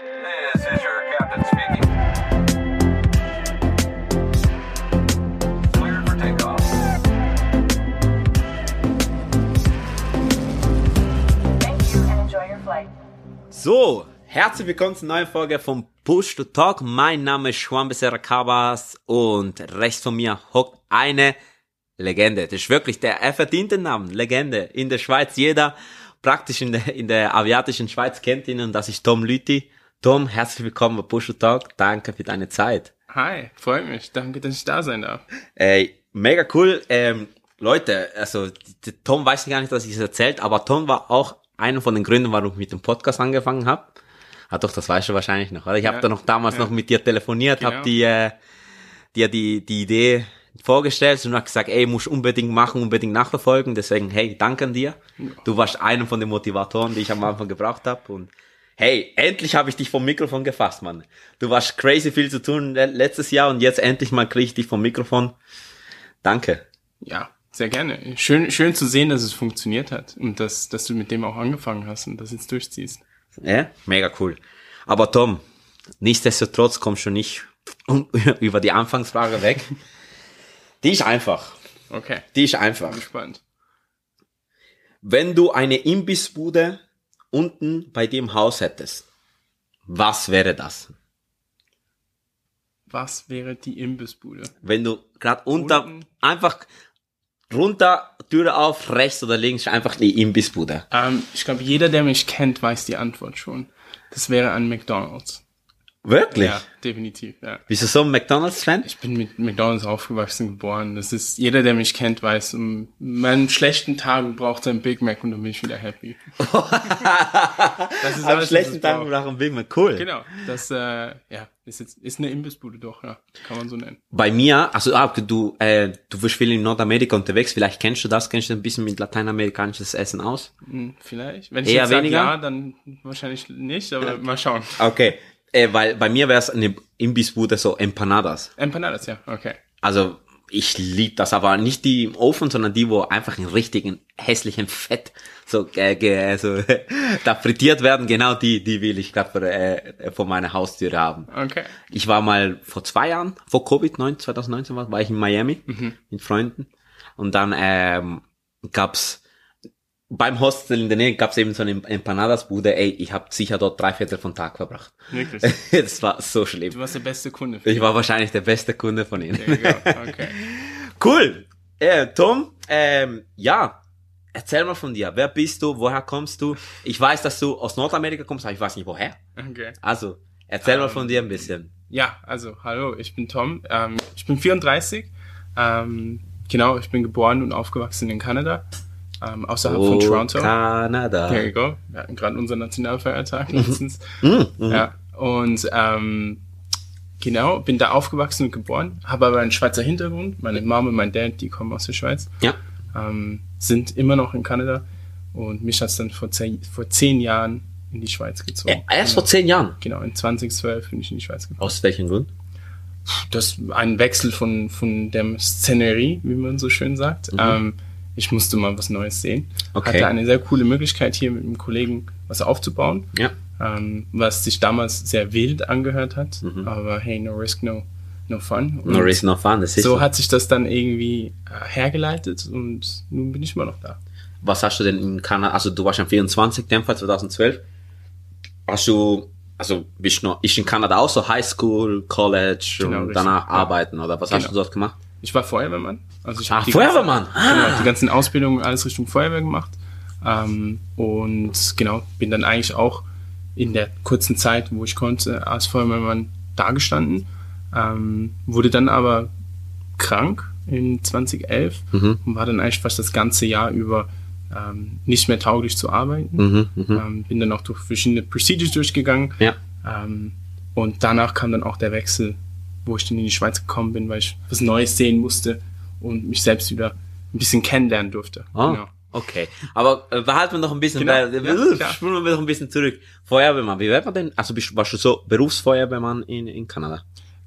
This is your captain speaking. Cleared for takeoff. Thank you and enjoy your flight. So, herzlich willkommen zur neuen Folge vom Push to Talk. Mein Name ist Juan Becerra Cabas und rechts von mir hockt eine Legende. Das ist wirklich der, er verdient den Namen, Legende. In der Schweiz, jeder praktisch in der, in der asiatischen Schweiz kennt ihn und das ist Tom Lüthi. Tom, herzlich willkommen bei Push Talk. Danke für deine Zeit. Hi, freut mich. Danke, dass ich da sein darf. Ey, mega cool. Ähm, Leute, also Tom weiß gar nicht, dass ich es erzählt, aber Tom war auch einer von den Gründen, warum ich mit dem Podcast angefangen habe. Ah doch, das weißt du wahrscheinlich noch, oder? Ich habe Ja. da noch damals Ja. noch mit dir telefoniert, Genau. hab dir, dir die, die Idee vorgestellt und hab gesagt, ey, musst unbedingt machen, unbedingt nachverfolgen. Deswegen, hey, danke an dir. Du warst einer von den Motivatoren, die ich am Anfang gebraucht habe und Hey, endlich habe ich dich vom Mikrofon gefasst, Mann. Du warst crazy viel zu tun le- letztes Jahr und jetzt endlich mal kriege ich dich vom Mikrofon. Danke. Ja, sehr gerne. Schön, schön zu sehen, dass es funktioniert hat und dass, dass du mit dem auch angefangen hast und das jetzt durchziehst. Ja, mega cool. Aber Tom, nichtsdestotrotz kommst du nicht über die Anfangsfrage weg. Die ist einfach. Okay, Die ist einfach. gespannt. Wenn du eine Imbissbude unten bei dir im Haus hättest, was wäre das? Was wäre die Imbissbude? Wenn du gerade unter, Unten? einfach runter, Türe auf, rechts oder links, einfach die Imbissbude. Ähm, ich glaube, jeder, der mich kennt, weiß die Antwort schon. Das wäre ein McDonald's. Wirklich? Ja, definitiv, ja. Bist du so ein McDonalds-Fan? Ich bin mit McDonald's aufgewachsen, geboren. Das ist, jeder, der mich kennt, weiß, um meinen schlechten Tagen braucht er ein Big Mac und dann bin ich wieder happy. das ist Am schlechten was es Tag braucht. dem Big Mac. Cool. Genau, das äh, ja, ist jetzt ist eine Imbissbude doch, ja, kann man so nennen. Bei mir, also ah, du, äh, du bist viel in Nordamerika unterwegs, vielleicht kennst du das, kennst du ein bisschen mit lateinamerikanisches Essen aus? Hm, vielleicht. Wenn ich Eher jetzt sag weniger? ja, dann wahrscheinlich nicht, aber mal schauen. Okay, äh, weil bei mir wäre es eine Imbissbude so Empanadas. Empanadas, ja, okay. Also ich lieb das, aber nicht die im Ofen, sondern die, wo einfach in richtigen hässlichen Fett so, äh, so da frittiert werden. Genau die, die will ich gerade äh, vor meiner Haustür haben. Okay. Ich war mal vor zwei Jahren, vor Covid-19, 2019 war, war ich in Miami mit Freunden. Und dann ähm, gab's beim Hostel in der Nähe gab's eben so eine Empanadas-Bude. Ey, ich habe sicher dort drei Viertel von Tag verbracht. Wirklich. das war so schlimm. Du warst der beste Kunde. Für Ich war wahrscheinlich der beste Kunde von ihnen. Okay. Cool. Äh, Tom, ähm, ja, erzähl mal von dir. Wer bist du? Woher kommst du? Ich weiß, dass du aus Nordamerika kommst, aber ich weiß nicht woher. Okay. Also, erzähl mal von dir ein bisschen. Ja, also hallo, ich bin Tom. Ähm, ich bin 34. Ähm, genau, ich bin geboren und aufgewachsen in Kanada, ähm, außerhalb von Toronto. Oh, Kanada. There you go. Wir hatten gerade unseren Nationalfeiertag letztens. Mhm, Ja. Und ähm, genau, bin da aufgewachsen und geboren, habe aber einen Schweizer Hintergrund. Meine Mom und mein Dad, die kommen aus der Schweiz, Ja. ähm, sind immer noch in Kanada. Und mich hat's dann vor zehn, vor zehn Jahren in die Schweiz gezogen. Äh, Erst vor zehn Jahren. Genau, in 2012 bin ich in die Schweiz gekommen. Aus welchem Grund? Das ein Wechsel von, von der Szenerie, wie man so schön sagt. Ähm, ich musste mal was Neues sehen. Mhm. Okay. Hatte eine sehr coole Möglichkeit, hier mit einem Kollegen was aufzubauen. Ja. ähm, was sich damals sehr wild angehört hat. Aber hey, no risk, no, no fun. Und No reason no fun, das ist so hat sich das dann irgendwie äh, hergeleitet und nun bin ich immer noch da. Was hast du denn in Kanada, also du warst am 24. Dämpfer 2012. Hast du, also bist du noch, ist in Kanada auch so High School, College Genau, und richtig. danach Ja. arbeiten oder was hast Genau. du dort gemacht? Ich war Feuerwehrmann. Also ich Ah, die Feuerwehrmann! Ganzen, genau, die ganzen Ausbildungen alles Richtung Feuerwehr gemacht. Ähm, und genau, bin dann eigentlich auch in der kurzen Zeit, wo ich konnte, als Feuerwehrmann dagestanden. Ähm, wurde dann aber krank in 2011 Mhm. und war dann eigentlich fast das ganze Jahr über ähm, nicht mehr tauglich zu arbeiten. Mhm, mhm. Ähm, bin dann auch durch verschiedene Procedures durchgegangen. Ja. Ähm, und danach kam dann auch der Wechsel, wo ich dann in die Schweiz gekommen bin, weil ich was Neues sehen musste und mich selbst wieder ein bisschen kennenlernen durfte. Oh, Genau. okay. Aber äh, behalten wir noch ein bisschen, Genau, weil, äh, spulen wir noch ein bisschen zurück. Feuerwehrmann, wie wird man denn, also bist, warst du so Berufsfeuerwehrmann in, in Kanada?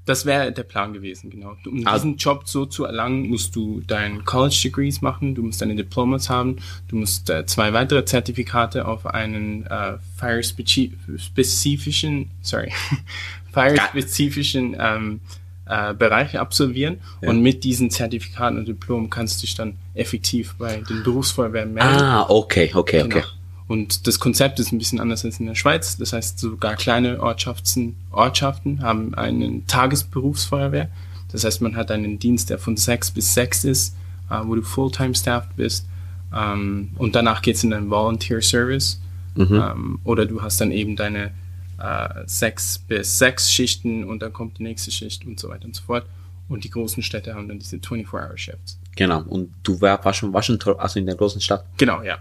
Das wäre der Plan gewesen, genau. Um Ah. diesen Job so zu erlangen, musst du dein College Degrees machen, du musst deine Diplomas haben, du musst äh, zwei weitere Zertifikate auf einen äh, fire spezifischen, sorry, fire spezifischen ähm, äh, Bereich absolvieren und mit diesen Zertifikaten und Diplom kannst du dich dann effektiv bei den Berufsfeuerwehren melden. Ah, okay, okay, okay. Genau. Und das Konzept ist ein bisschen anders als in der Schweiz. Das heißt, sogar kleine Ortschaften, Ortschaften haben einen Tagesberufsfeuerwehr. Das heißt, man hat einen Dienst, der von sechs bis sechs ist, äh, wo du Fulltime-Staffed bist. Ähm, und danach geht's in deinen Volunteer-Service. Ähm, oder du hast dann eben deine äh, sechs bis sechs Schichten und dann kommt die nächste Schicht und so weiter und so fort. Und die großen Städte haben dann diese 24-Hour-Shifts. Genau. Und du warst schon, warst schon, also in der großen Stadt. Genau, ja.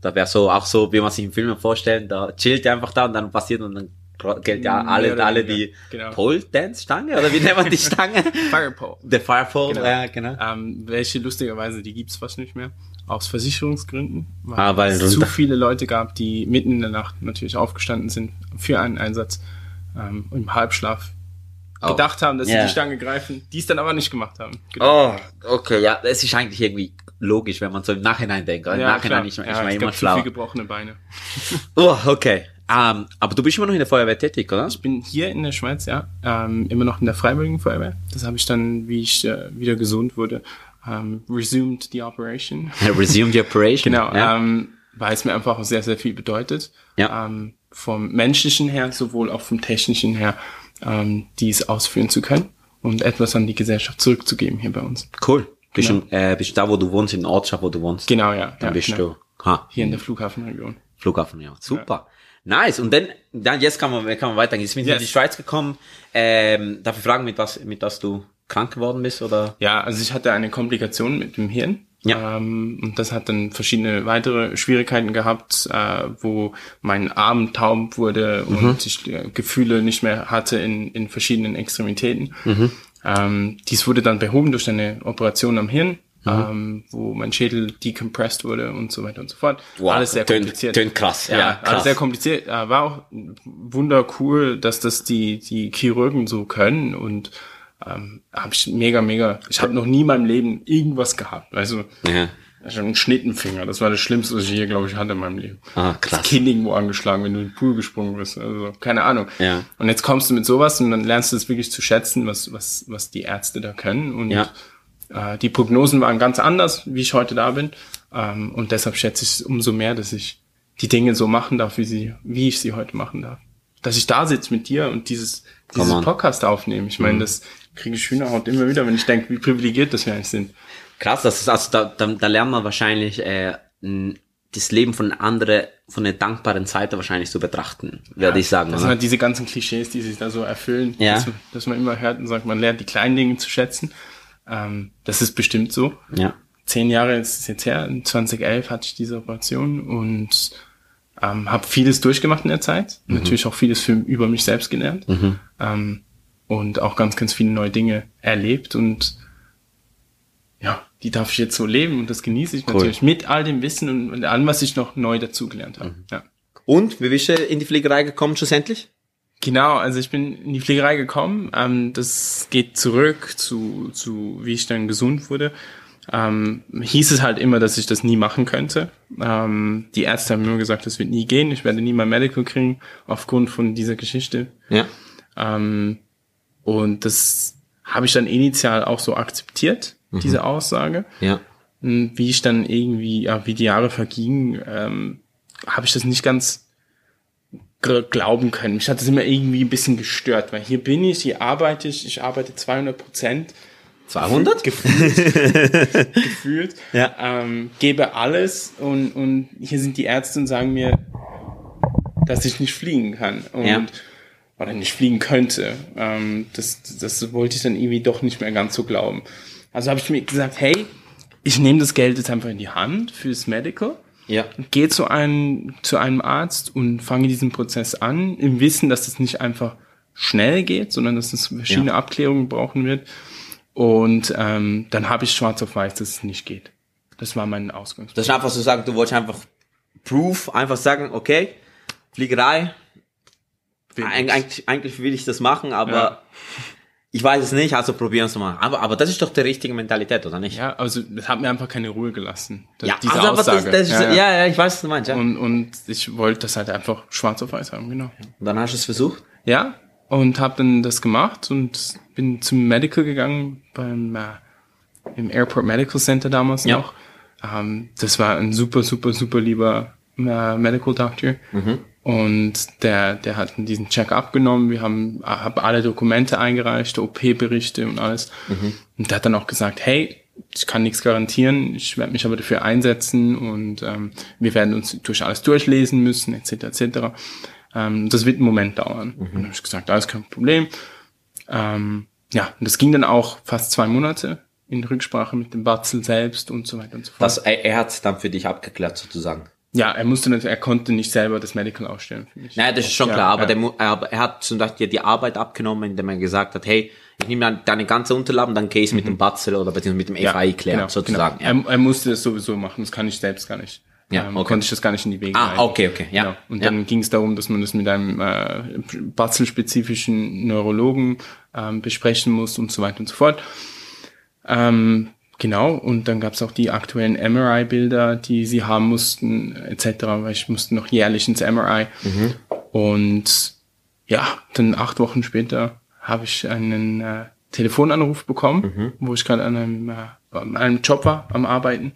Da wäre so, auch so, wie man sich in Filmen vorstellt, da chillt er einfach da und dann passiert und dann gilt ja Mehr alle, oder alle die genau. Pole Dance Stange oder wie nennt man die Stange? Firepole. The Fire Pole, Genau. ja, genau. Ähm, welche lustigerweise, die gibt's fast nicht mehr. Aus Versicherungsgründen. Weil, Ah, weil es zu viele Leute gab, die mitten in der Nacht natürlich aufgestanden sind für einen Einsatz ähm, und im Halbschlaf Oh. gedacht haben, dass Ja. sie die Stange greifen, die es dann aber nicht gemacht haben. Genau. Oh, okay, ja, das ist eigentlich irgendwie logisch, wenn man so im Nachhinein denkt. Im Nachhinein klar. ist man, ja, es immer schlau. viel gebrochene Beine. Oh, okay. Ähm, aber du bist immer noch in der Feuerwehr tätig, oder? Ich bin hier in der Schweiz, ja, ähm, immer noch in der Freiwilligen Feuerwehr. Das habe ich dann, wie ich äh, wieder gesund wurde, ähm, resumed the operation. Resume the operation. Genau, Ja. ähm, weil es mir einfach auch sehr, sehr viel bedeutet. Ja. Ähm, vom menschlichen her, sowohl auch vom technischen her, ähm, dies ausführen zu können und etwas an die Gesellschaft zurückzugeben hier bei uns. cool. Bist, Genau. du, äh, bist du da, wo du wohnst, in der Ortschaft, wo du wohnst? Genau, ja. Dann ja, bist genau. du. Ha, Hier in der Flughafenregion. Flughafen, ja. Super. Nice. Und dann, dann jetzt kann man, kann man weitergehen. Jetzt bin ich Yes. in die Schweiz gekommen. Ähm, darf ich fragen, mit was, mit was du krank geworden bist, oder? Ja, also ich hatte eine Komplikation mit dem Hirn. Ja. Ähm, und das hat dann verschiedene weitere Schwierigkeiten gehabt, äh, wo mein Arm taub wurde Mhm. und ich äh, Gefühle nicht mehr hatte in, in verschiedenen Extremitäten. Mhm. Ähm, dies wurde dann behoben durch eine Operation am Hirn, Mhm. ähm, wo mein Schädel decompressed wurde und so weiter und so fort. Wow, alles sehr tönt- kompliziert. tönt krass, ja, Ja, krass. alles sehr kompliziert. Äh, war auch wundercool, dass das die, die Chirurgen so können und ähm, habe ich mega, mega. Ich habe noch nie in meinem Leben irgendwas gehabt. Also Ja. ich habe einen Schnittenfinger. Das war das Schlimmste, was ich hier, glaube ich, hatte in meinem Leben. Ah, Das krass. Kinn irgendwo angeschlagen, wenn du in den Pool gesprungen bist. Also keine Ahnung. Ja. Und jetzt kommst du mit sowas und dann lernst du es wirklich zu schätzen, was was was die Ärzte da können. Und Ja. äh, die Prognosen waren ganz anders, wie ich heute da bin. Ähm, und deshalb schätze ich es umso mehr, dass ich die Dinge so machen darf, wie sie, wie ich sie heute machen darf. Dass ich da sitze mit dir und dieses, dieses. Podcast aufnehme. Ich meine, das kriege ich Hühnerhaut immer wieder, wenn ich denke, wie privilegiert das wir eigentlich sind. Krass, das ist, also da, da, da lernt man wahrscheinlich äh, das Leben von andere, von der dankbaren Seite wahrscheinlich zu betrachten, werde ich sagen. Das sind Oder? halt diese ganzen Klischees, die sich da so erfüllen, Ja. dass, dass man immer hört und sagt, man lernt die kleinen Dinge zu schätzen. Ähm, das ist bestimmt so. Ja. Zehn Jahre ist es jetzt her, in 2011 hatte ich diese Operation und ähm, habe vieles durchgemacht in der Zeit. Natürlich auch vieles für, über mich selbst gelernt. Ähm, und auch ganz, ganz viele neue Dinge erlebt und ja, die darf ich jetzt so leben und das genieße ich natürlich mit all dem Wissen und, und allem, was ich noch neu dazugelernt habe. Ja. Und, wie bist du in die Fliegerei gekommen schlussendlich? Genau, also ich bin in die Pflegerei gekommen. Ähm, das geht zurück zu, zu, wie ich dann gesund wurde. Ähm, hieß es halt immer, dass ich das nie machen könnte. Ähm, die Ärzte haben nur gesagt, das wird nie gehen. Ich werde nie mein Medical kriegen aufgrund von dieser Geschichte. Ja. Ähm, und das habe ich dann initial auch so akzeptiert, diese Aussage. Ja. Und wie ich dann irgendwie, ja, wie die Jahre vergingen, ähm, habe ich das nicht ganz glauben können. Mich hat das immer irgendwie ein bisschen gestört, weil hier bin ich, hier arbeite ich, ich arbeite 200 Prozent. 200? Gefühlt. gefühlt. Ja. Ähm, gebe alles und, und hier sind die Ärzte und sagen mir, dass ich nicht fliegen kann. Und, Ja. Oder nicht fliegen könnte. Ähm, das, das wollte ich dann irgendwie doch nicht mehr ganz so glauben. Also habe ich mir gesagt, hey, ich nehme das Geld jetzt einfach in die Hand fürs Medical Ja. gehe zu einem, zu einem Arzt und fange diesen Prozess an, im Wissen, dass es nicht einfach schnell geht, sondern dass es verschiedene Ja. Abklärungen brauchen wird. Und ähm, dann habe ich schwarz auf weiß, dass es nicht geht. Das war mein Ausgangspunkt. Das ist einfach so sagen, du wolltest einfach Proof, einfach sagen, okay, Fliegerei, eig- ich. eigentlich, eigentlich will ich das machen, aber Ja. ich weiß es nicht, also probieren es mal. Aber, aber das ist doch die richtige Mentalität, oder nicht? Ja, also das hat mir einfach keine Ruhe gelassen. Das, Ja, diese also, Aussage. Das, das ist, ja, ja, ja. ja. ich weiß, was du meinst, ja. Und, Und, und ich wollte das halt einfach schwarz auf weiß haben, genau. dann hast du es versucht? Ja, und habe dann das gemacht und bin zum Medical gegangen beim äh, im Airport Medical Center damals Ja. noch. Ähm, das war ein super, super, super lieber äh, Medical Doctor. Und der, der hat diesen Check abgenommen. Wir haben hab alle Dokumente eingereicht, OP-Berichte und alles. Und der hat dann auch gesagt, hey, ich kann nichts garantieren, ich werde mich aber dafür einsetzen und ähm, wir werden uns durch alles durchlesen müssen, etc. etc. Ähm, das wird einen Moment dauern. Und dann habe ich gesagt, alles kein Problem. Ähm, ja, und das ging dann auch fast zwei Monate in Rücksprache mit dem Batzel selbst und so weiter und so fort. Das, er, er hat es dann für dich abgeklärt, sozusagen. Ja, er musste natürlich, er konnte nicht selber das Medical ausstellen für mich. Naja, das ist schon Ja, klar, aber, ja. der, er hat zum Beispiel die Arbeit abgenommen, indem er gesagt hat, hey, ich nehme deine ganze Unterlagen, dann gehst mit dem Batzel oder beziehungsweise mit dem FAI klären, genau, sozusagen. Genau. Er, er musste das sowieso machen, das kann ich selbst gar nicht. Ja, ähm, okay. Konnte ich das gar nicht in die Wege Ah, okay, okay, ja. Genau. Und Ja. dann ging es darum, dass man das mit einem äh, Batzel-spezifischen Neurologen ähm, besprechen muss und so weiter und so fort. Ähm, genau, und dann gab es auch die aktuellen MRI-Bilder, die sie haben mussten, etc., weil ich musste noch jährlich ins MRI. Mhm. Und ja, dann acht Wochen später habe ich einen äh, Telefonanruf bekommen, Mhm. wo ich gerade an einem, äh, an einem Job war, am Arbeiten.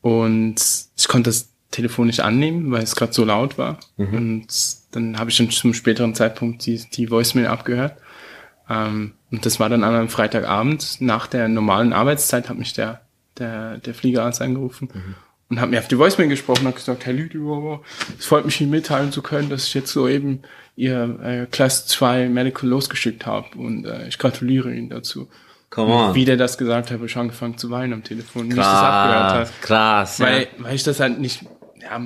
Und ich konnte das Telefon nicht annehmen, weil es gerade so laut war. Mhm. Und dann habe ich schon zum späteren Zeitpunkt die, die Voicemail abgehört. Ähm, und das war dann an einem Freitagabend. Nach der normalen Arbeitszeit hat mich der, der, der Fliegerarzt angerufen und hat mir auf die Voicemail gesprochen und hat gesagt, Herr Lüdiow, es freut mich Ihnen mitteilen zu können, dass ich jetzt soeben Ihr äh, Class 2 Medical losgeschickt habe und äh, ich gratuliere Ihnen dazu. Come on. Wie der das gesagt hat, habe ich angefangen zu weinen am Telefon, wie ich das abgehört habe. Krass, krass, ja. Weil, weil ich das halt nicht, ja,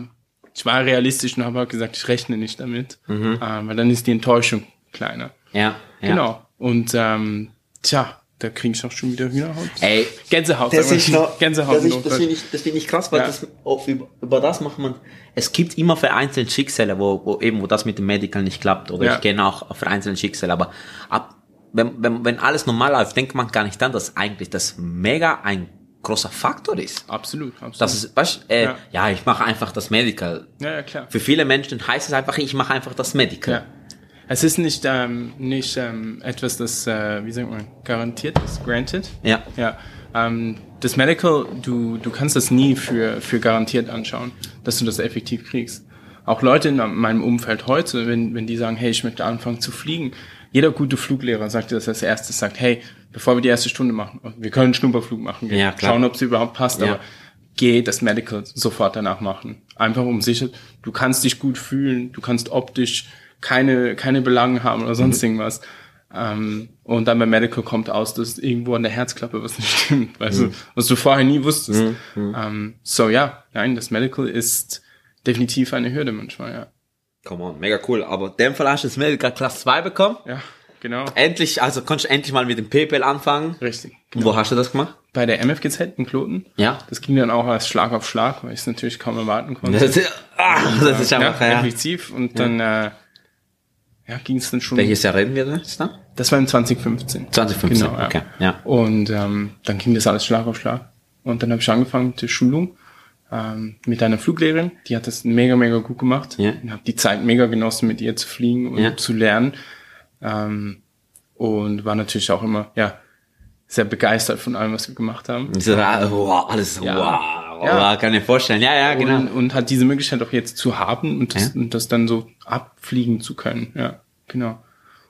ich war realistisch und habe halt gesagt, ich rechne nicht damit, Mhm. ähm, weil dann ist die Enttäuschung kleiner. ja, ja. Genau. Und ähm, tja, da kriege ich auch schon wieder Hühnerhaut. Ey, Gänsehaut. das ist noch, Gänsehaut. das, ist, das finde ich, das finde ich krass, weil Ja. das, oh, über, über das macht man, es gibt immer vereinzelt Schicksale, wo, wo eben, wo das mit dem Medical nicht klappt, oder Ja. ich kenne auch vereinzelte Schicksale, aber ab, wenn, wenn, wenn alles normal läuft, denkt man gar nicht dann, dass eigentlich das mega ein großer Faktor ist. Absolut, absolut. Das ist, weißt, äh, ja. Ja. ich mache einfach das Medical. ja, ja, klar. Für viele Menschen heißt es einfach, ich mache einfach das Medical. Ja. Es ist nicht, ähm, nicht ähm, etwas, das, äh, wie sagt man, garantiert ist, granted. Ja. Ja. Ähm, das Medical, du, du kannst das nie für, für garantiert anschauen, dass du das effektiv kriegst. Auch Leute in meinem Umfeld heute, wenn, wenn die sagen, hey, ich möchte anfangen zu fliegen, jeder gute Fluglehrer sagt dir das als erstes, sagt, hey, bevor wir die erste Stunde machen, wir können einen Schnupperflug machen, gehen, Ja, schauen, ob es überhaupt passt, Ja. aber geh das Medical sofort danach machen. Einfach um sicher, du kannst dich gut fühlen, du kannst optisch keine, keine Belangen haben oder sonst Mhm. irgendwas. Ähm, und dann beim Medical kommt aus, dass irgendwo an der Herzklappe was nicht stimmt, weißt Mhm. du, was du vorher nie wusstest. Ähm, so ja, nein, das Medical ist definitiv eine Hürde manchmal, ja. Come on, mega cool. Aber in dem Fall hast du das Medical Class 2 bekommen. Ja, genau. Endlich, also konntest du endlich mal mit dem PayPal anfangen. Richtig. Wo hast du das gemacht? Bei der MFGZ in Kloten. Ja. Das ging dann auch als Schlag auf Schlag, weil ich es natürlich kaum erwarten konnte. Das ist, ah, das ist ja, einfach, ja. effektiv. Und dann äh, ja, ging es dann schon. Welches Jahr reden wir jetzt dann? Das war im 2015. 2015, Genau, ja. okay, ja. Und ähm, dann ging das alles Schlag auf Schlag. Und dann habe ich angefangen mit der Schulung ähm, mit einer Fluglehrerin. Die hat das mega, mega gut gemacht. Ja. Und habe die Zeit mega genossen, mit ihr zu fliegen und Ja. zu lernen. Ähm, und war natürlich auch immer, ja, sehr begeistert von allem, was wir gemacht haben. Das wow, alles, wow, Ja. Wow, kann ich mir vorstellen. Ja, ja, genau. Und, und hat diese Möglichkeit auch jetzt zu haben und das, Ja. und das dann so abfliegen zu können. Ja, genau.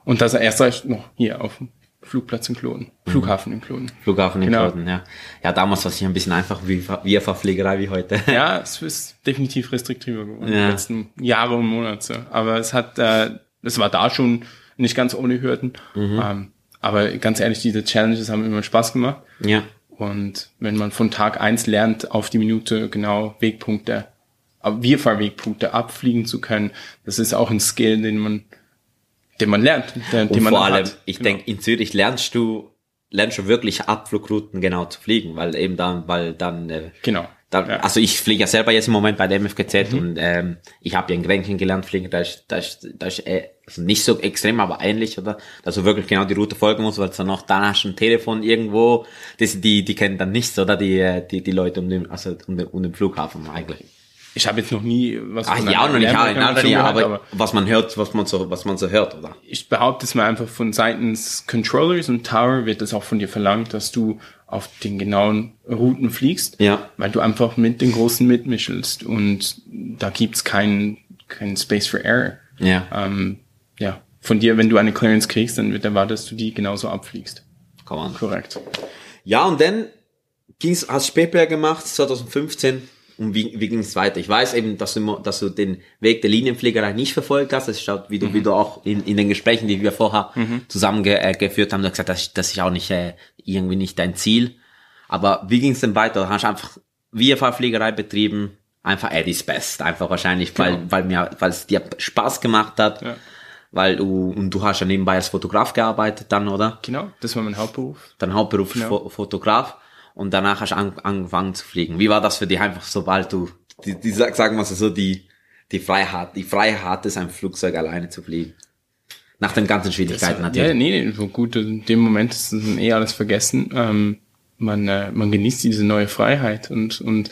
Und das erst recht noch hier auf dem Flugplatz in Kloten. Flughafen in Kloten. Flughafen in Genau. Kloten, ja. Ja, damals war es hier ein bisschen einfach wie, wie Verpflegerei wie heute. Ja, es ist definitiv restriktiver geworden Ja. die letzten Jahre und Monate. Aber es hat, äh, es war da schon nicht ganz ohne Hürden. Mhm. Ähm, aber ganz ehrlich, diese Challenges haben immer Spaß gemacht. Ja. Und wenn man von Tag eins lernt, auf die Minute genau Wegpunkte, Wirfahrwegpunkte abfliegen zu können, das ist auch ein Skill, den man, den man lernt, den, den Und man vor allem, hat. ich Genau. denke, in Zürich lernst du, lernst du wirklich Abflugrouten genau zu fliegen, weil eben dann, weil dann, äh, Genau. Da, Ja. Also ich fliege ja selber jetzt im Moment bei der MFGZ und ähm, ich habe ja in Grenchen gelernt fliegen, da ist, da ist, da ist äh, also nicht so extrem, aber ähnlich, oder? Dass du wirklich genau die Route folgen musst, weil dann noch da hast du ein Telefon irgendwo, das, die, die kennen dann nichts, oder? Die, äh, die, die Leute um den, also um den, um den Flughafen eigentlich. Ich habe jetzt noch nie was Ach von ja, einer noch nicht, ja, gehört, aber was man hört, was man so, was man so hört, oder? ich behaupte es mal einfach von seitens Controllers und Tower wird es auch von dir verlangt, dass du auf den genauen Routen fliegst, Ja. weil du einfach mit den Großen mitmischelst und da gibt's keinen keinen Space for Error. Ja, Ähm, ja, von dir, wenn du eine Clearance kriegst, dann wird erwartet, dass du die genauso abfliegst. komm an. Korrekt. Ja, und dann ging's, hast Spätplayer gemacht, 2015, und wie, wie ging's weiter? Ich weiß eben, dass du, dass du den Weg der Linienfliegerei nicht verfolgt hast. Das schaut, wie du, wie du auch in, in den Gesprächen, die wir vorher zusammen ge, äh, haben, du hast gesagt, das, das ist auch nicht, äh, irgendwie nicht dein Ziel. Aber wie ging's denn weiter? Hast du einfach VFA-Fliegerei betrieben? Einfach Eddie's Best. Einfach wahrscheinlich, weil, weil mir, weil es dir Spaß gemacht hat. Ja. Weil du, und du hast ja nebenbei als Fotograf gearbeitet dann, oder? Genau, das war mein Hauptberuf. dein Hauptberuf ist Genau. Fo Fotograf und danach hast du an, angefangen zu fliegen. Wie war das für dich einfach, sobald du, die, die sag- sagen wir so, die, die Freiheit, die Freiheit hattest, ein Flugzeug alleine zu fliegen? Nach den ganzen Schwierigkeiten Ja, natürlich. nee, nee, so gut, in dem Moment ist eh alles vergessen. Ähm, man, äh, man genießt diese neue Freiheit und, und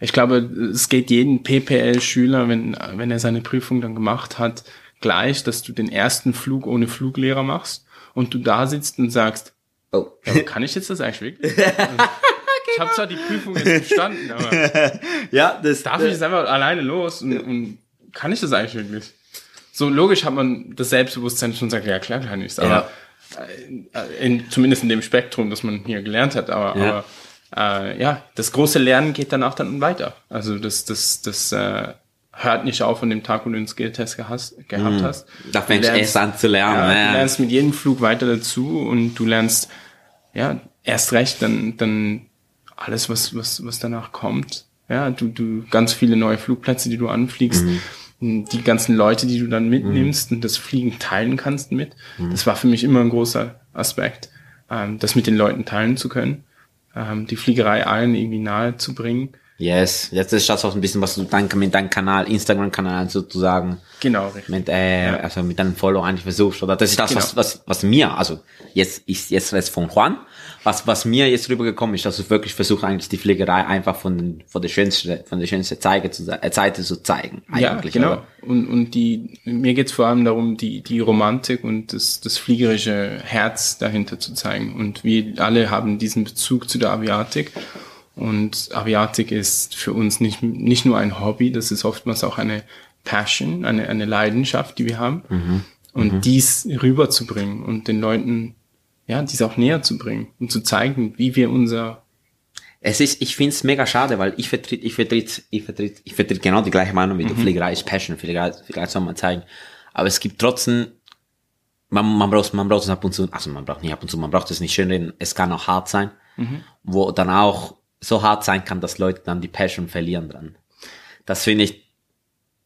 ich glaube, es geht jeden PPL-Schüler, wenn, wenn er seine Prüfung dann gemacht hat, gleich, dass du den ersten Flug ohne Fluglehrer machst und du da sitzt und sagst, Oh. ja, kann ich jetzt das eigentlich wirklich? Ich habe zwar die Prüfung jetzt bestanden, aber Ja, das darf ich jetzt einfach alleine los und, und kann ich das eigentlich wirklich? So logisch hat man das Selbstbewusstsein schon sagt, ja klar kann ich's, aber äh, in, zumindest in dem Spektrum, das man hier gelernt hat, aber, Ja. aber äh, ja, das große Lernen geht danach dann weiter. Also das, das, das äh, hört nicht auf an dem Tag, wo du den Skilltest gehast, gehabt hast. Mhm. Da fängst Du erst an zu lernen. Ja, ja. Du lernst mit jedem Flug weiter dazu und du lernst ja erst recht dann dann alles was was was danach kommt. Ja, du du ganz viele neue Flugplätze, die du anfliegst, Mhm. die ganzen Leute, die du dann mitnimmst und das Fliegen teilen kannst mit. Mhm. Das war für mich immer ein großer Aspekt, ähm, das mit den Leuten teilen zu können, ähm, die Fliegerei allen irgendwie nahe zu bringen. Yes, jetzt ist das auch ein bisschen, was du dann mit deinem Kanal, Instagram-Kanal sozusagen, Genau, richtig. mit, äh, also mit deinem Follow eigentlich versuchst, oder? Das ist das, Genau. was, was, was mir, also jetzt ist jetzt jetzt von Juan, was, was mir jetzt rübergekommen ist, dass du wirklich versuchst eigentlich die Fliegerei einfach von, von der schönsten, von der schönsten Zeige zu, äh, Seite zu zeigen. Ja, Eigentlich, genau. oder? Und, und die, mir geht's vor allem darum, die, die Romantik und das, das fliegerische Herz dahinter zu zeigen. Und wir alle haben diesen Bezug zu der Aviatik. Und Aviatik ist für uns nicht, nicht nur ein Hobby, das ist oftmals auch eine Passion, eine, eine Leidenschaft, die wir haben. Und dies rüberzubringen und den Leuten, ja, dies auch näher zu bringen und zu zeigen, wie wir unser, Es ist, ich find's mega schade, weil ich vertritt, ich vertritt, ich vertritt, ich vertritt genau die gleiche Meinung wie du. Fliegerei ist Passion, Fliegerei, Fliegerei soll man zeigen. Aber es gibt trotzdem, man, man braucht, man braucht es ab und zu, also man braucht nicht ab und zu, man braucht es nicht schön reden, es kann auch hart sein, wo dann auch so hart sein kann, dass Leute dann die Passion verlieren dran. Das finde ich,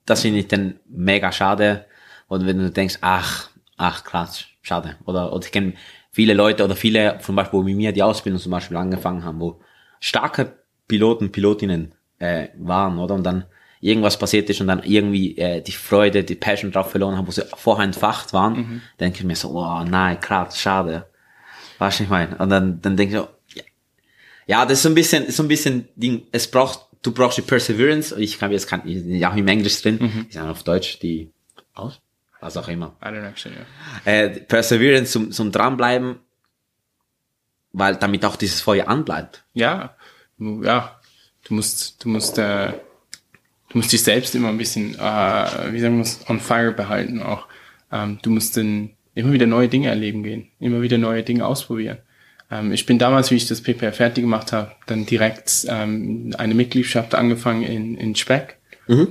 das finde ich dann mega schade. Und wenn du denkst, ach, ach krass, schade. Oder, oder ich kenne viele Leute oder viele, zum Beispiel, wo mit mir die Ausbildung zum Beispiel angefangen haben, wo starke Piloten, Pilotinnen äh, waren, oder? Und dann irgendwas passiert ist und dann irgendwie äh, die Freude, die Passion drauf verloren haben, wo sie vorher entfacht waren, Mhm. denke ich mir so, oh nein, krass, schade. Weißt du, ich meine? Und dann, dann denke ich so, ja, das ist so ein bisschen, so ein bisschen Ding, es braucht, du brauchst die Perseverance, ich kann jetzt, kann, ja auch im Englisch drin, Mhm. ich sage auf Deutsch, die, aus, was auch immer. I don't actually, ja. Äh, Perseverance zum, zum dranbleiben, weil damit auch dieses Feuer anbleibt. ja, ja, du musst, du musst, äh, du musst dich selbst immer ein bisschen, äh, wie sagen wir on fire behalten auch. Ähm, du musst dann immer wieder neue Dinge erleben gehen, immer wieder neue Dinge ausprobieren. Ähm, ich bin damals, wie ich das PPR fertig gemacht habe, dann direkt ähm, eine Mitgliedschaft angefangen in, in Speck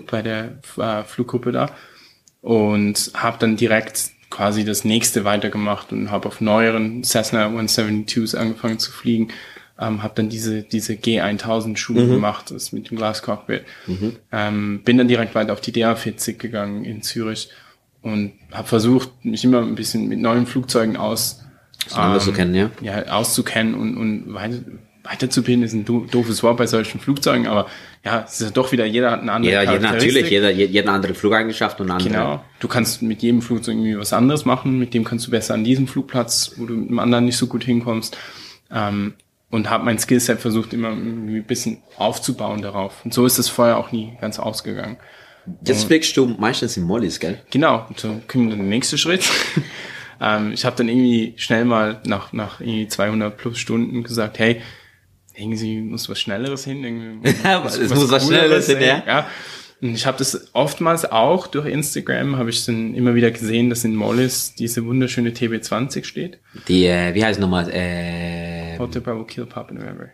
bei der äh, Fluggruppe da und habe dann direkt quasi das nächste weitergemacht und habe auf neueren Cessna 172s angefangen zu fliegen. Ähm, habe dann diese diese G1000 Schulung gemacht, das mit dem Glascockpit. Ähm, bin dann direkt weiter auf die DA40 gegangen in Zürich und habe versucht, mich immer ein bisschen mit neuen Flugzeugen aus Anders zu kennen, ja. ja, auszukennen und, und weit, weiterzubilden ist ein do doofes Wort bei solchen Flugzeugen, aber ja, es ist ja doch wieder, jeder hat eine andere Ja, jeder, natürlich, jeder, jeder, jeder andere Flugeigenschaft und andere. Genau. Du kannst mit jedem Flugzeug irgendwie was anderes machen, mit dem kannst du besser an diesem Flugplatz, wo du mit dem anderen nicht so gut hinkommst. Ähm, und habe mein Skillset versucht, immer irgendwie ein bisschen aufzubauen darauf. Und so ist das vorher auch nie ganz ausgegangen. Jetzt fliegst du meistens in Mollis, gell? Genau, und so kommt dann der nächste Schritt. Ähm, ich habe dann irgendwie schnell mal nach, nach irgendwie 200 plus Stunden gesagt, hey, irgendwie muss was Schnelleres hin. Irgendwie Es muss was Schnelleres hin, ja. ja. Und ich habe das oftmals auch durch Instagram, habe ich dann immer wieder gesehen, dass in Mollis diese wunderschöne TB20 steht. Die, äh, wie heißt es nochmal? Äh, Hotel Bravo Kill Papa November.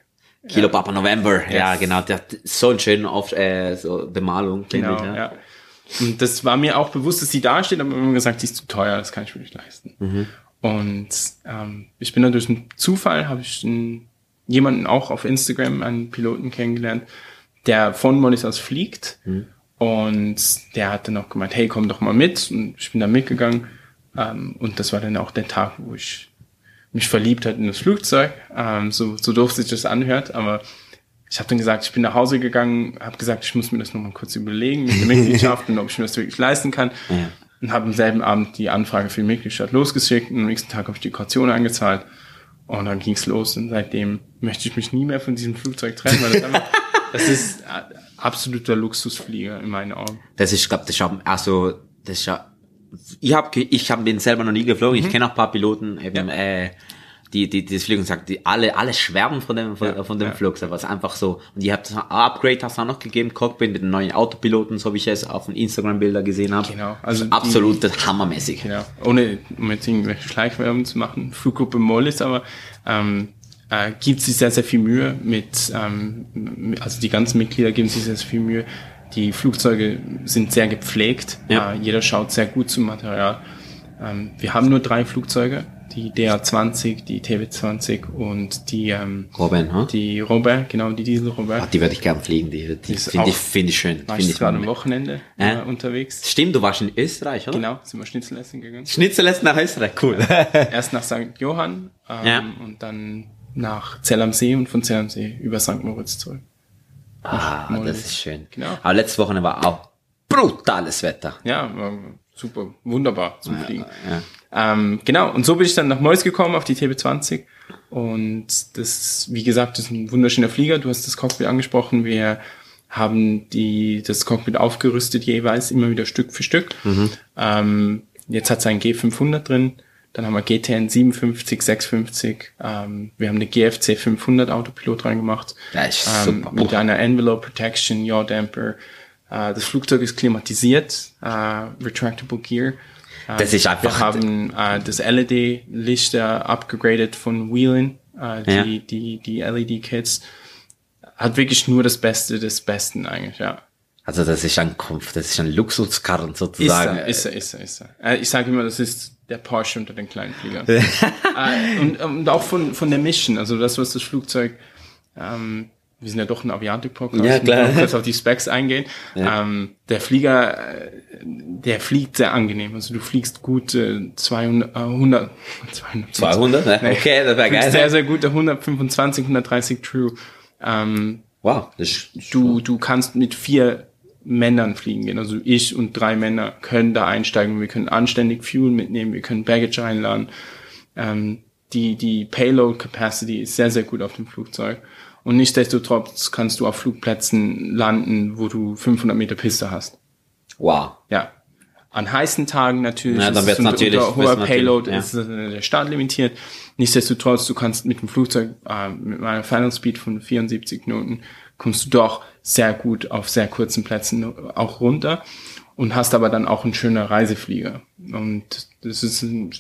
Kilo Papa November. Ja, Yes. genau. Der hat so einen schönen auf, äh, so Bemalung. Genau, ich, ja. Und das war mir auch bewusst, dass sie da steht, aber immer gesagt, die ist zu teuer, das kann ich mir nicht leisten. Mhm. Und ähm, ich bin dann durch einen Zufall, habe ich einen, jemanden auch auf Instagram, einen Piloten kennengelernt, der von aus fliegt. Mhm. Und der hat dann auch gemeint, hey, komm doch mal mit. Und ich bin da mitgegangen. Ähm, und das war dann auch der Tag, wo ich mich verliebt hat in das Flugzeug. Ähm, so, so doof sich das anhört, aber ich habe dann gesagt, ich bin nach Hause gegangen, habe gesagt, ich muss mir das nochmal kurz überlegen mit der Mitgliedschaft und ob ich mir das wirklich leisten kann. Ja. Und habe am selben Abend die Anfrage für die Mitgliedschaft losgeschickt und am nächsten Tag habe ich die Kaution eingezahlt. Und dann ging's los und seitdem möchte ich mich nie mehr von diesem Flugzeug trennen, weil das, einfach, das ist absoluter Luxusflieger in meinen Augen. Das ist, glaub, das ist, auch- also, das ist ja, ich habe, ich hab den selber noch nie geflogen. Ich kenne auch ein paar Piloten, eben, Mhm. Ja. äh, die, die, die das Fliegen sagt, die alle, alle schwärmen von dem, von, Ja, von dem ja. Flug. Was einfach so, und ihr habt ein Upgrade hast du auch noch gegeben, Cockpit mit den neuen Autopiloten, so wie ich es auf den Instagram-Bilder gesehen habe. Genau, also die- absolut hammermäßig. Genau. Ohne um jetzt irgendwelche Schleichwerbung zu machen, Fluggruppe Mollis, aber ähm, äh, gibt sich sehr, sehr viel Mühe mit, ähm, also die ganzen Mitglieder geben sich sehr, sehr viel Mühe. Die Flugzeuge sind sehr gepflegt. Ja. Äh, jeder schaut sehr gut zum Material. Ähm, wir haben nur drei Flugzeuge, die DA20, die TW20 und die, ähm, Robin, hm? die Robert, genau, die Diesel Robert. Ah, die würde ich gern fliegen, die, die finde ich, finde ich schön. War Finde ich gerade am Wochenende äh, unterwegs. Stimmt, du warst in Österreich, oder? Genau, sind wir Schnitzel essen gegangen. Schnitzel lässt nach Österreich, cool. erst nach St. Johann ähm, Ja. und dann nach Zell am See und von Zell am See über St. Moritz zurück. ah, das ist schön. Genau. Aber letzte Woche war auch brutales Wetter. Ja, war super, wunderbar zum Fliegen. Ja. Ähm, genau, und so bin ich dann nach Mollis gekommen, auf die TB20. Und das, wie gesagt, ist ein wunderschöner Flieger. Du hast das Cockpit angesprochen. Wir haben die, das Cockpit aufgerüstet jeweils, immer wieder Stück für Stück. Ähm, jetzt hat es einen G500 drin. Dann haben wir GTN 57, 650. Ähm, wir haben eine GFC 500 Autopilot reingemacht. Das ist ähm, super. Mit einer Envelope Protection, Yaw Damper. Äh, das Flugzeug ist klimatisiert, äh, retractable Gear. Äh, Das ist einfach- Wir haben das LED-Lichter abgegradet von Wheeling, äh, die, Ja. die, die LED-Kits. Hat wirklich nur das Beste des Besten eigentlich, ja. Also das ist ein Kampf, das ist ein Luxuskarren Ist sozusagen. er, ist er, ist er, ist er. Ich sage immer, das ist der Porsche unter den kleinen Fliegern. und, und auch von, von der Mission, also das, was das Flugzeug, ähm, wir sind ja doch ein Aviatik-Podcast, Ja, klar. kurz auf die Specs eingehen. Ähm, der Flieger, der fliegt sehr angenehm, also du fliegst gut äh, 200, äh, 100, 200, 200, ne? Okay, das wäre geil. sehr, sehr gut, 125, 130 True. Ähm, Wow, das ist, du, du kannst mit vier Männern fliegen gehen. Also ich und drei Männer können da einsteigen. Wir können anständig Fuel mitnehmen, wir können Baggage einladen. Ähm, die, die Payload Capacity ist sehr, sehr gut auf dem Flugzeug. Und nichtsdestotrotz kannst du auf Flugplätzen landen, wo du 500 Meter Piste hast. wow. Ja. An heißen Tagen natürlich. Ja, dann unter, natürlich- unter hoher Payload ja. ist äh, der Start limitiert. Nichtsdestotrotz, du kannst mit dem Flugzeug, äh, mit meiner Final Speed von 74 Knoten, kommst du doch sehr gut auf sehr kurzen Plätzen auch runter und hast aber dann auch einen schönen Reiseflieger. Und das ist ein,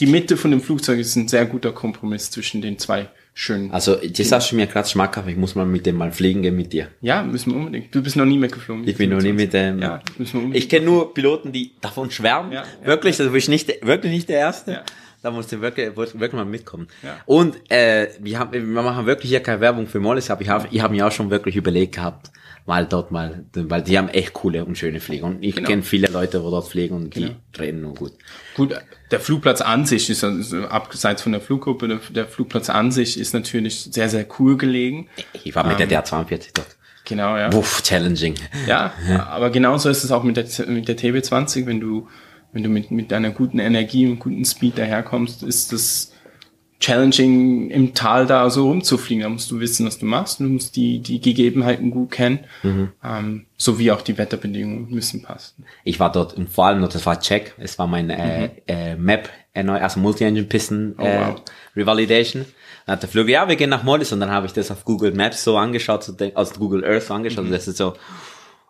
die Mitte von dem Flugzeug ist ein sehr guter Kompromiss zwischen den zwei schönen. Also, das hast du mir gerade schmackhaft, ich muss mal mit dem mal fliegen gehen mit dir. Ja, müssen wir unbedingt. Du bist noch nie mehr geflogen. Ich bin noch nie mit dem. Ja, müssen wir unbedingt. ich kenne nur Piloten, die davon schwärmen. Ja, ja. wirklich, also bin ich nicht, wirklich nicht der Erste. Ja. Da musst du wirklich, wirklich mal mitkommen. Ja. Und äh, wir, haben, wir machen wirklich hier keine Werbung für Mollis, aber ich habe ich hab mir auch schon wirklich überlegt gehabt, mal dort mal, weil die haben echt coole und schöne Flieger. Und ich Genau. kenne viele Leute, wo dort fliegen und Genau. die reden nur gut. Gut, der Flugplatz an sich ist, also abseits von der Fluggruppe, der, der Flugplatz an sich ist natürlich sehr, sehr cool gelegen. Ich war mit Ähm. der DR42 dort. Genau, ja. Wuff, challenging. Ja, aber genauso ist es auch mit der, mit der TB20, wenn du, wenn du mit, mit deiner guten Energie und guten Speed daherkommst, ist das challenging im Tal da so rumzufliegen. Da musst du wissen, was du machst. Du musst die, die Gegebenheiten gut kennen, ähm, sowie auch die Wetterbedingungen müssen passen. Ich war dort und vor allem, noch, das war Check, es war mein äh, äh, Map, neu, also Multi-Engine Piston Oh, äh, wow. Revalidation. Dann hat der Flug, ja, wir gehen nach Mollis und dann habe ich das auf Google Maps so angeschaut, so, denk- aus Google Earth so angeschaut Mhm. und das ist so,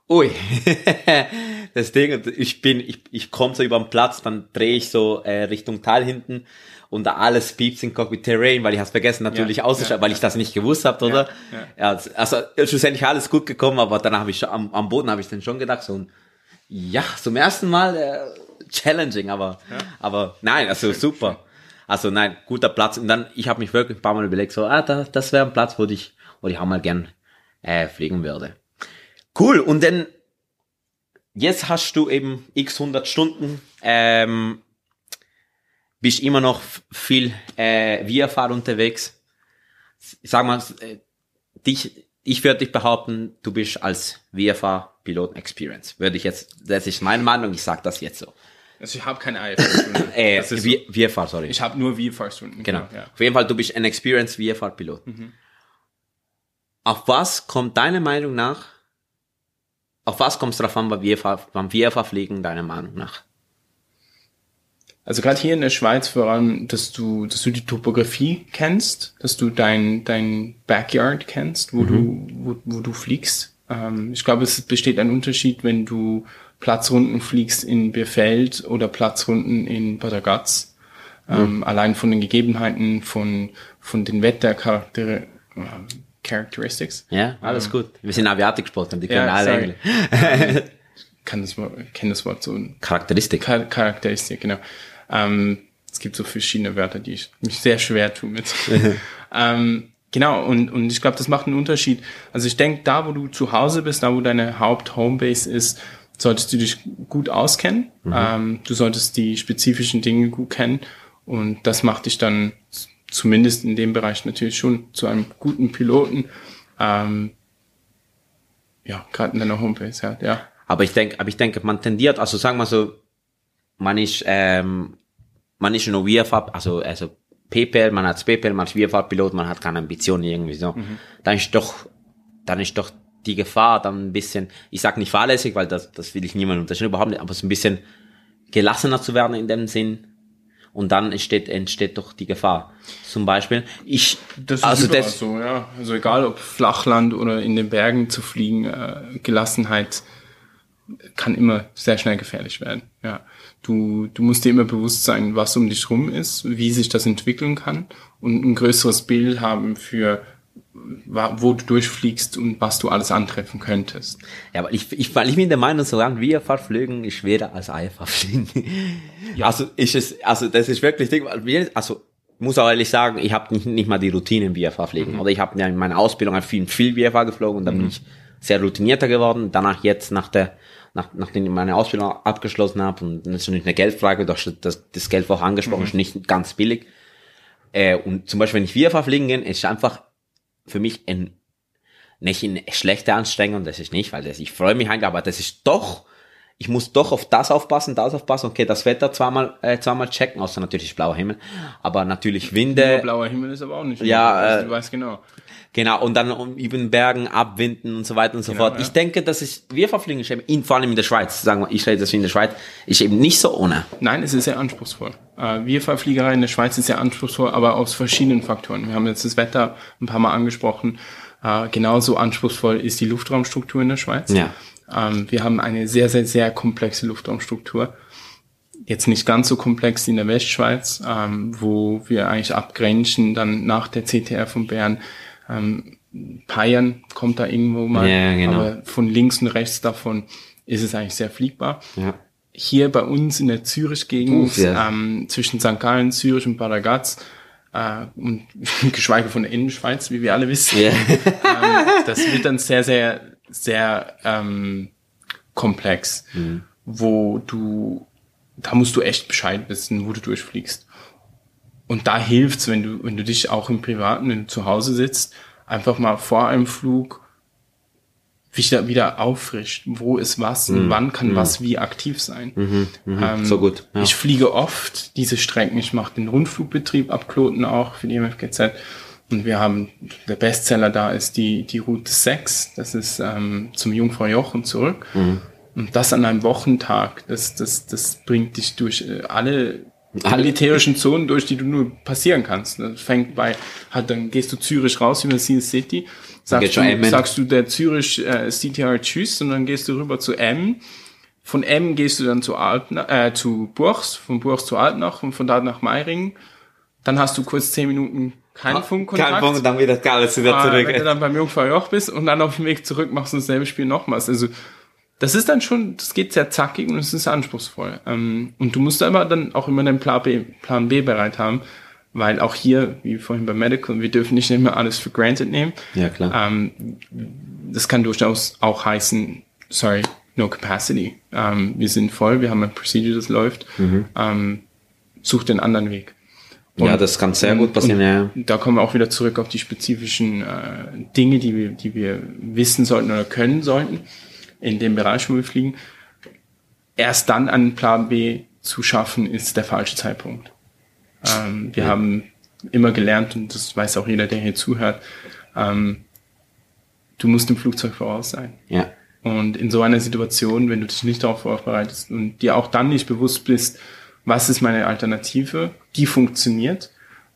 ui, das Ding, ich bin, ich, ich komme so über den Platz, dann drehe ich so äh, Richtung Tal hinten und da alles piept in Cockpit Terrain, weil ich habe vergessen natürlich Ja, auszuschalten, ja, weil ich das nicht gewusst habe, oder? ja. Ja, also schlussendlich alles gut gekommen, aber dann habe ich schon, am, am Boden habe ich dann schon gedacht, so ein, ja, zum ersten Mal äh, challenging, aber, aber nein, also super. Also nein, guter Platz. Und dann, ich habe mich wirklich ein paar Mal überlegt, so, ah, da, das wäre ein Platz, wo ich, wo ich auch mal gern äh, fliegen würde. Cool. Und dann, jetzt hast du eben x 100 Stunden, ähm, bist immer noch viel äh, VFR unterwegs. Ich sag mal, äh, dich, ich würde dich behaupten, du bist als VFR-Pilot Experience. Würde ich jetzt, das ist meine Meinung, ich sag das jetzt so. Also ich habe keine IFR-Stunden. Äh, so. VFR, sorry. Ich habe nur VFR-Stunden. Genau. Ja. Auf jeden Fall, du bist ein Experienced VFR-Pilot. Auf was kommt deiner Meinung nach, auf was kommt es drauf an beim VFR-Fliegen deiner Meinung nach? Also gerade hier in der Schweiz vor allem, dass du, dass du die Topografie kennst, dass du dein, dein Backyard kennst, wo du, wo, wo du fliegst. Ähm, ich glaube, es besteht ein Unterschied, wenn du Platzrunden fliegst in Bierfeld oder Platzrunden in Bad Ragaz. Ähm, Allein von den Gegebenheiten, von, von den Wettercharakter, ähm, Characteristics. Ja, alles gut. Wir sind Aviatiksportler, die können Ja, alle. Englisch. Kann das Wort, kenn das Wort so Charakteristik. Char Charakteristik, genau. Ähm, es gibt so verschiedene Wörter, die ich mich sehr schwer tue mit. ähm, genau, und, und ich glaube, das macht einen Unterschied. Also ich denke, da, wo du zu Hause bist, da, wo deine Haupt-Homebase ist, solltest du dich gut auskennen. Ähm, du solltest die spezifischen Dinge gut kennen. Und das macht dich dann zumindest in dem Bereich natürlich schon zu einem guten Piloten. Ähm, ja, gerade in deiner Homebase, ja. ja. Aber ich denke, aber ich denke, man tendiert, also sagen wir so, man ist, ähm, man ist nur VFR, also, also PPL, man hat PPL, man ist VFR-Pilot, man hat keine Ambitionen irgendwie so. Dann ist doch, dann ist doch die Gefahr dann ein bisschen, ich sag nicht fahrlässig, weil das, das will ich niemandem unterstellen, überhaupt nicht, aber so ein bisschen gelassener zu werden in dem Sinn. Und dann entsteht, entsteht doch die Gefahr. Zum Beispiel, ich, Das ist also das, so, ja. Also egal ob Flachland oder in den Bergen zu fliegen, äh, Gelassenheit kann immer sehr schnell gefährlich werden. Ja. Du, du musst dir immer bewusst sein, was um dich rum ist, wie sich das entwickeln kann und ein größeres Bild haben für wo du durchfliegst und was du alles antreffen könntest. Ja, aber ich, ich, weil ich bin der Meinung, solange wir fliegen, ist schwerer als IFA fliegen. Also ist es, also das ist wirklich Ding, also muss auch ehrlich sagen, ich habe nicht, nicht mal die Routine im VFA fliegen. Oder ich habe ja in meiner Ausbildung viel, viel VFA geflogen und dann bin ich sehr routinierter geworden. Danach jetzt nach der, nach, nachdem ich meine Ausbildung abgeschlossen habe und das ist nicht eine Geldfrage, das, das, das Geld war auch angesprochen, ist nicht ganz billig. Äh, und zum Beispiel, wenn ich VFA fliegen gehe, ist einfach für mich ein nicht eine schlechte Anstrengung, das ist nicht, weil das, ich freue mich eigentlich, aber das ist doch, ich muss doch auf das aufpassen, das aufpassen, okay, das Wetter zweimal, äh, zweimal checken, außer natürlich blauer Himmel, aber natürlich Winde, Nur blauer Himmel ist aber auch nicht. Ja, äh, du weißt genau. Genau, und dann um über den Bergen abwinden und so weiter und so Genau, fort. ja. Ich denke, dass ich, wir verfliegen, eben in, vor allem in der Schweiz, sagen wir, ich rede das in der Schweiz, ist eben nicht so ohne. Nein, es ist sehr anspruchsvoll. Äh, VFA-Fliegerei in der Schweiz ist sehr anspruchsvoll, aber aus verschiedenen Faktoren. Wir haben jetzt das Wetter ein paar Mal angesprochen. Äh, genauso anspruchsvoll ist die Luftraumstruktur in der Schweiz. Ja. Ähm, wir haben eine sehr, sehr, sehr komplexe Luftraumstruktur. Jetzt nicht ganz so komplex wie in der Westschweiz, ähm, wo wir eigentlich abgrenzen, dann nach der CTR von Bern. Ähm, Payern kommt da irgendwo mal, Ja, genau. aber von links und rechts davon ist es eigentlich sehr fliegbar Ja. hier bei uns in der Zürich-Gegend, ja. ähm, zwischen St. Gallen, Zürich und Bad Ragaz, äh, und geschweige von der Innenschweiz, wie wir alle wissen, Ja. ähm, das wird dann sehr, sehr sehr ähm, komplex, Mhm. wo du, da musst du echt Bescheid wissen, wo du durchfliegst. Und da hilft's, wenn du, wenn du dich auch im Privaten, wenn du zu Hause sitzt, einfach mal vor einem Flug wieder, wieder auffrischt. Wo ist was und wann kann was wie aktiv sein? Ähm, Mhm. So gut, ja. Ich fliege oft diese Strecken. Ich mache den Rundflugbetrieb ab Kloten auch für die MFGZ. Und wir haben, der Bestseller da ist die, die Route 6. Das ist ähm, zum Jungfrau Joch und zurück. Mhm. Und das an einem Wochentag, das, das, das bringt dich durch äh, alle militärischen Zonen durch, die du nur passieren kannst. Das fängt bei, halt, dann gehst du Zürich raus über Seal City, sagst du, sagst du der Zürich äh, CTR Tschüss und dann gehst du rüber zu M. Von M gehst du dann zu Altnach, äh, zu Burgs, von Burgs zu Altnach und von da nach Meiringen. Dann hast du kurz zehn Minuten keinen Funkkontakt. Kein Punkt, dann wieder alles wieder Ah, zurück. Wenn du dann beim Jungfrau Joch bist und dann auf dem Weg zurück machst du dasselbe Spiel nochmals. Also das ist dann schon, das geht sehr zackig und es ist anspruchsvoll. Ähm, und du musst aber dann auch immer deinen Plan B, Plan B bereit haben, weil auch hier, wie vorhin beim Medical, wir dürfen nicht immer alles für granted nehmen. Ja, klar. Ähm, das kann durchaus auch heißen, sorry, no capacity. Ähm, wir sind voll, wir haben ein Procedure, das läuft. Ähm, such den anderen Weg. ja, das kann sehr gut passieren, ja. Da kommen wir auch wieder zurück auf die spezifischen äh, Dinge, die wir, die wir wissen sollten oder können sollten in dem Bereich, wo wir fliegen. Erst dann einen Plan B zu schaffen, ist der falsche Zeitpunkt. Ähm, wir haben immer gelernt, und das weiß auch jeder, der hier zuhört, ähm, du musst im Flugzeug voraus sein. Ja. Und in so einer Situation, wenn du dich nicht darauf vorbereitest und dir auch dann nicht bewusst bist, was ist meine Alternative, die funktioniert,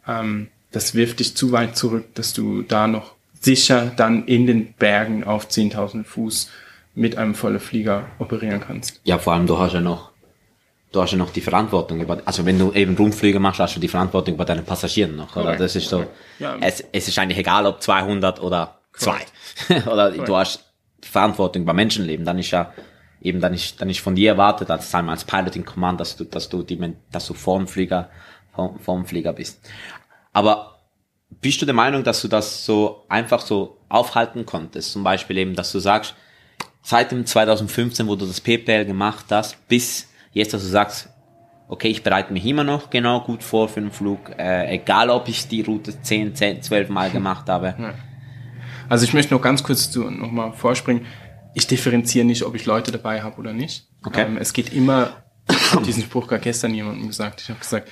ähm, das wirft dich zu weit zurück, dass du da noch sicher dann in den Bergen auf 10.000 Fuß mit einem vollen Flieger operieren kannst. Ja, vor allem du hast ja noch, du hast ja noch die Verantwortung über, also wenn du eben Rundflüge machst, hast du die Verantwortung über deine Passagiere noch, oder? Korrekt. Das ist so, Ja. es, es ist eigentlich egal, ob 200 oder zwei. oder du Korrekt. hast Verantwortung über Menschenleben, dann ist ja, eben dann ist, dann ist von dir erwartet, als, als Pilot in Command, dass du, dass du die, dass du vorm Flieger, vorm, vorm Flieger bist. Aber bist du der Meinung, dass du das so einfach so aufhalten konntest? Zum Beispiel eben, dass du sagst, seit dem 2015, wo du das PPL gemacht hast, bis jetzt, dass du sagst, okay, ich bereite mich immer noch genau gut vor für den Flug, äh, egal ob ich die Route 10, 10, 12 Mal gemacht habe. Also ich möchte noch ganz kurz zu, noch mal vorspringen. Ich differenziere nicht, ob ich Leute dabei habe oder nicht. Okay. Ähm, es geht immer, diesen Spruch gerade gestern jemandem gesagt. Ich habe gesagt,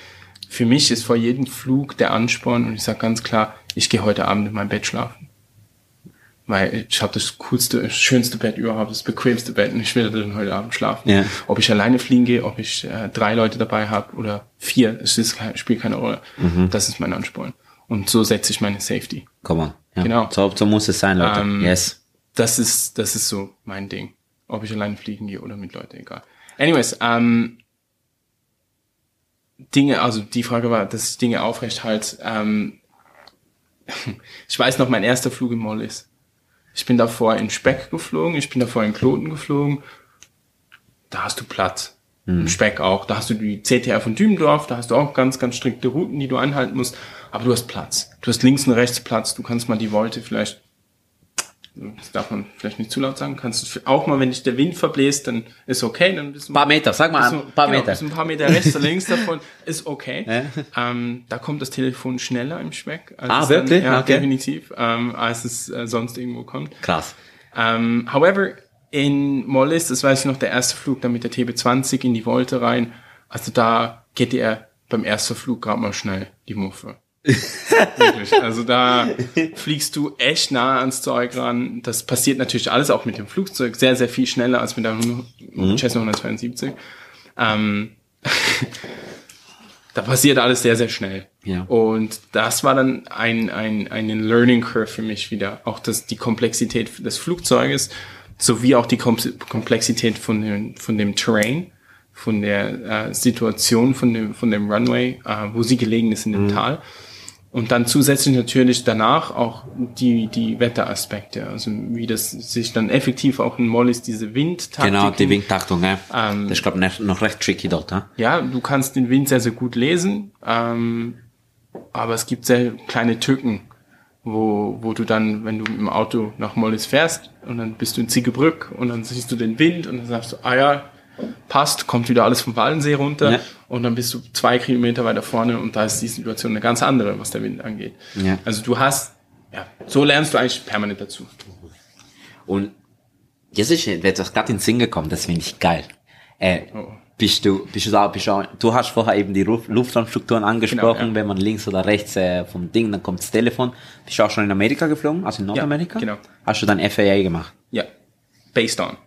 für mich ist vor jedem Flug der Ansporn und ich sage ganz klar, ich gehe heute Abend in mein Bett schlafen. Weil ich habe das coolste, schönste Bett überhaupt, das bequemste Bett und ich will dann heute Abend schlafen. Ja. Ob ich alleine fliegen gehe, ob ich äh, drei Leute dabei habe oder vier, es ist, spielt keine Rolle. Das ist mein Ansporn. Und so setze ich meine Safety. Komm on. Ja. Genau. So, so muss es sein, Leute. Ähm, yes. das ist, das ist so mein Ding. Ob ich alleine fliegen gehe oder mit Leuten, egal. Anyways, ähm, Dinge, also die Frage war, dass ich Dinge aufrecht halt, ähm, ich weiß noch, mein erster Flug in Mollis. Ich bin davor in Speck geflogen, ich bin davor in Kloten geflogen. Da hast du Platz. Im Speck auch. Da hast du die CTR von Dübendorf, da hast du auch ganz, ganz strikte Routen, die du anhalten musst. Aber du hast Platz. Du hast links und rechts Platz. Du kannst mal die Wolte vielleicht das darf man vielleicht nicht zu laut sagen, kannst du auch mal, wenn dich der Wind verbläst, dann ist okay, dann bist du Ein paar Meter, sag mal, ein paar genau, Meter. ein paar Meter rechts oder links davon, ist okay. Ähm, da kommt das Telefon schneller im Speck. Als Ah, es wirklich? Dann, ja, Okay. definitiv, ähm, als es äh, sonst irgendwo kommt. Krass. Ähm, however, in Mollis, das weiß ich noch, der erste Flug dann mit der TB20 in die Wolte rein, also da geht er beim ersten Flug gerade mal schnell die Muffe. Wirklich. Also da fliegst du echt nah ans Zeug ran. Das passiert natürlich alles auch mit dem Flugzeug sehr, sehr viel schneller als mit einem Cessna 172. Ähm, da passiert alles sehr, sehr schnell. Ja. Und das war dann ein, ein, eine Learning Curve für mich wieder. Auch das, die Komplexität des Flugzeuges, sowie auch die Kom Komplexität von dem, von dem Terrain, von der äh, Situation von dem, von dem Runway, äh, wo sie gelegen ist in dem Tal. Und dann zusätzlich natürlich danach auch die, die Wetteraspekte, also wie das sich dann effektiv auch in Mollis diese Windtaktik. Genau, die Windtaktung, ja. Ähm, das ist, glaube ich, noch recht tricky dort, ja. Ja, du kannst den Wind sehr, sehr gut lesen, ähm, aber es gibt sehr kleine Tücken, wo, wo du dann, wenn du dem Auto nach Mollis fährst und dann bist du in Ziegebrück und dann siehst du den Wind und dann sagst du, ah ja, passt, kommt wieder alles vom Wallensee runter Ja. und dann bist du zwei Kilometer weiter vorne und da ist die Situation eine ganz andere, was der Wind angeht. Ja. Also du hast, ja, so lernst du eigentlich permanent dazu. Und jetzt ist mir das gerade in den Sinn gekommen, das finde ich geil. Äh, Oh. bist du, bist du da, bist du, du hast vorher eben die Luft- Luftraumstrukturen angesprochen, Genau, ja. wenn man links oder rechts äh, vom Ding, dann kommt das Telefon. Bist du auch schon in Amerika geflogen, also in Nordamerika? genau. Hast du dann FAA gemacht? Ja, based on.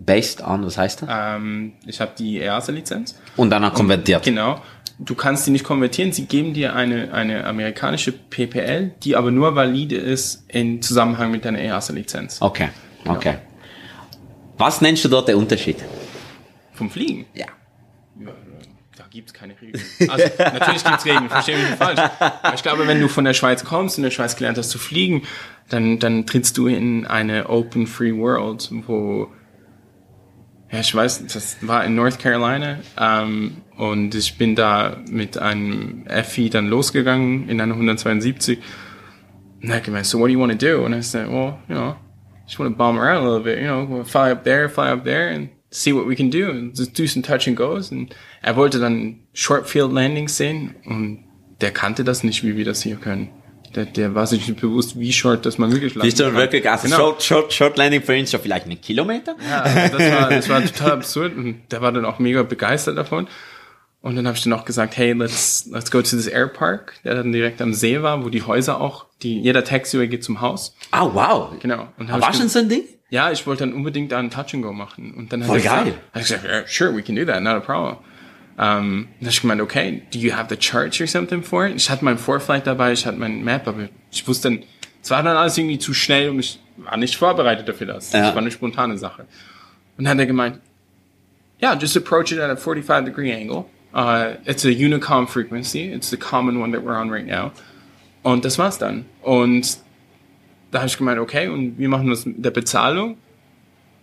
Based on, was heißt das? Ähm, ich habe die EASA-Lizenz. Und dann konvertiert. Genau. Du kannst die nicht konvertieren. Sie geben dir eine, eine amerikanische PPL, die aber nur valide ist in Zusammenhang mit deiner EASA-Lizenz. Okay, okay. Was nennst du dort den Unterschied? Vom Fliegen? Ja. Ja, da gibt's keine Regeln. Also, natürlich gibt's Regeln, verstehe mich nicht falsch. Aber ich glaube, wenn du von der Schweiz kommst und in der Schweiz gelernt hast zu fliegen, dann, dann trittst du in eine Open Free World, wo, ja, ich weiß, das war in North Carolina, ähm, und ich bin da mit einem FI dann losgegangen in einer 172. And I gemeint, so what do you want to do? And I said, well, you know, just want to bomb around a little bit, you know, fly up there, fly up there and see what we can do and just do some touch and goes. Und er wollte dann Short Field Landings sehen und der kannte das nicht, wie wir das hier können. Der, der war sich nicht bewusst, wie short das man wirklich landen Bist du kann. wirklich, also Genau. Short, Short, Short Landing für ihn schon vielleicht einen Kilometer? Ja, also das war, das war total absurd und der war dann auch mega begeistert davon. Und dann habe ich dann auch gesagt, hey, let's, let's go to this air park, der dann direkt am See war, wo die Häuser auch, die, jeder Taxiway geht zum Haus. Ah, wow. Genau. Und war schon so ein Ding? ja, ich wollte dann unbedingt da einen Touch and Go machen. Und dann hat Voll geil. gesagt, sure, we can do that, not a problem. Um, dann hab ich gemeint, okay, do you have the charts or something for it? Ich hatte mein Vorflight dabei, ich hatte mein Map, aber ich wusste dann, es war dann alles irgendwie zu schnell und ich war nicht vorbereitet dafür das. Ja. Das war eine spontane Sache. Und dann hat er gemeint, yeah, just approach it at a 45 degree angle. Uh, it's a unicom frequency. It's the common one that we're on right now. Und das war's dann. Und da habe ich gemeint, okay, und wir machen das mit der Bezahlung.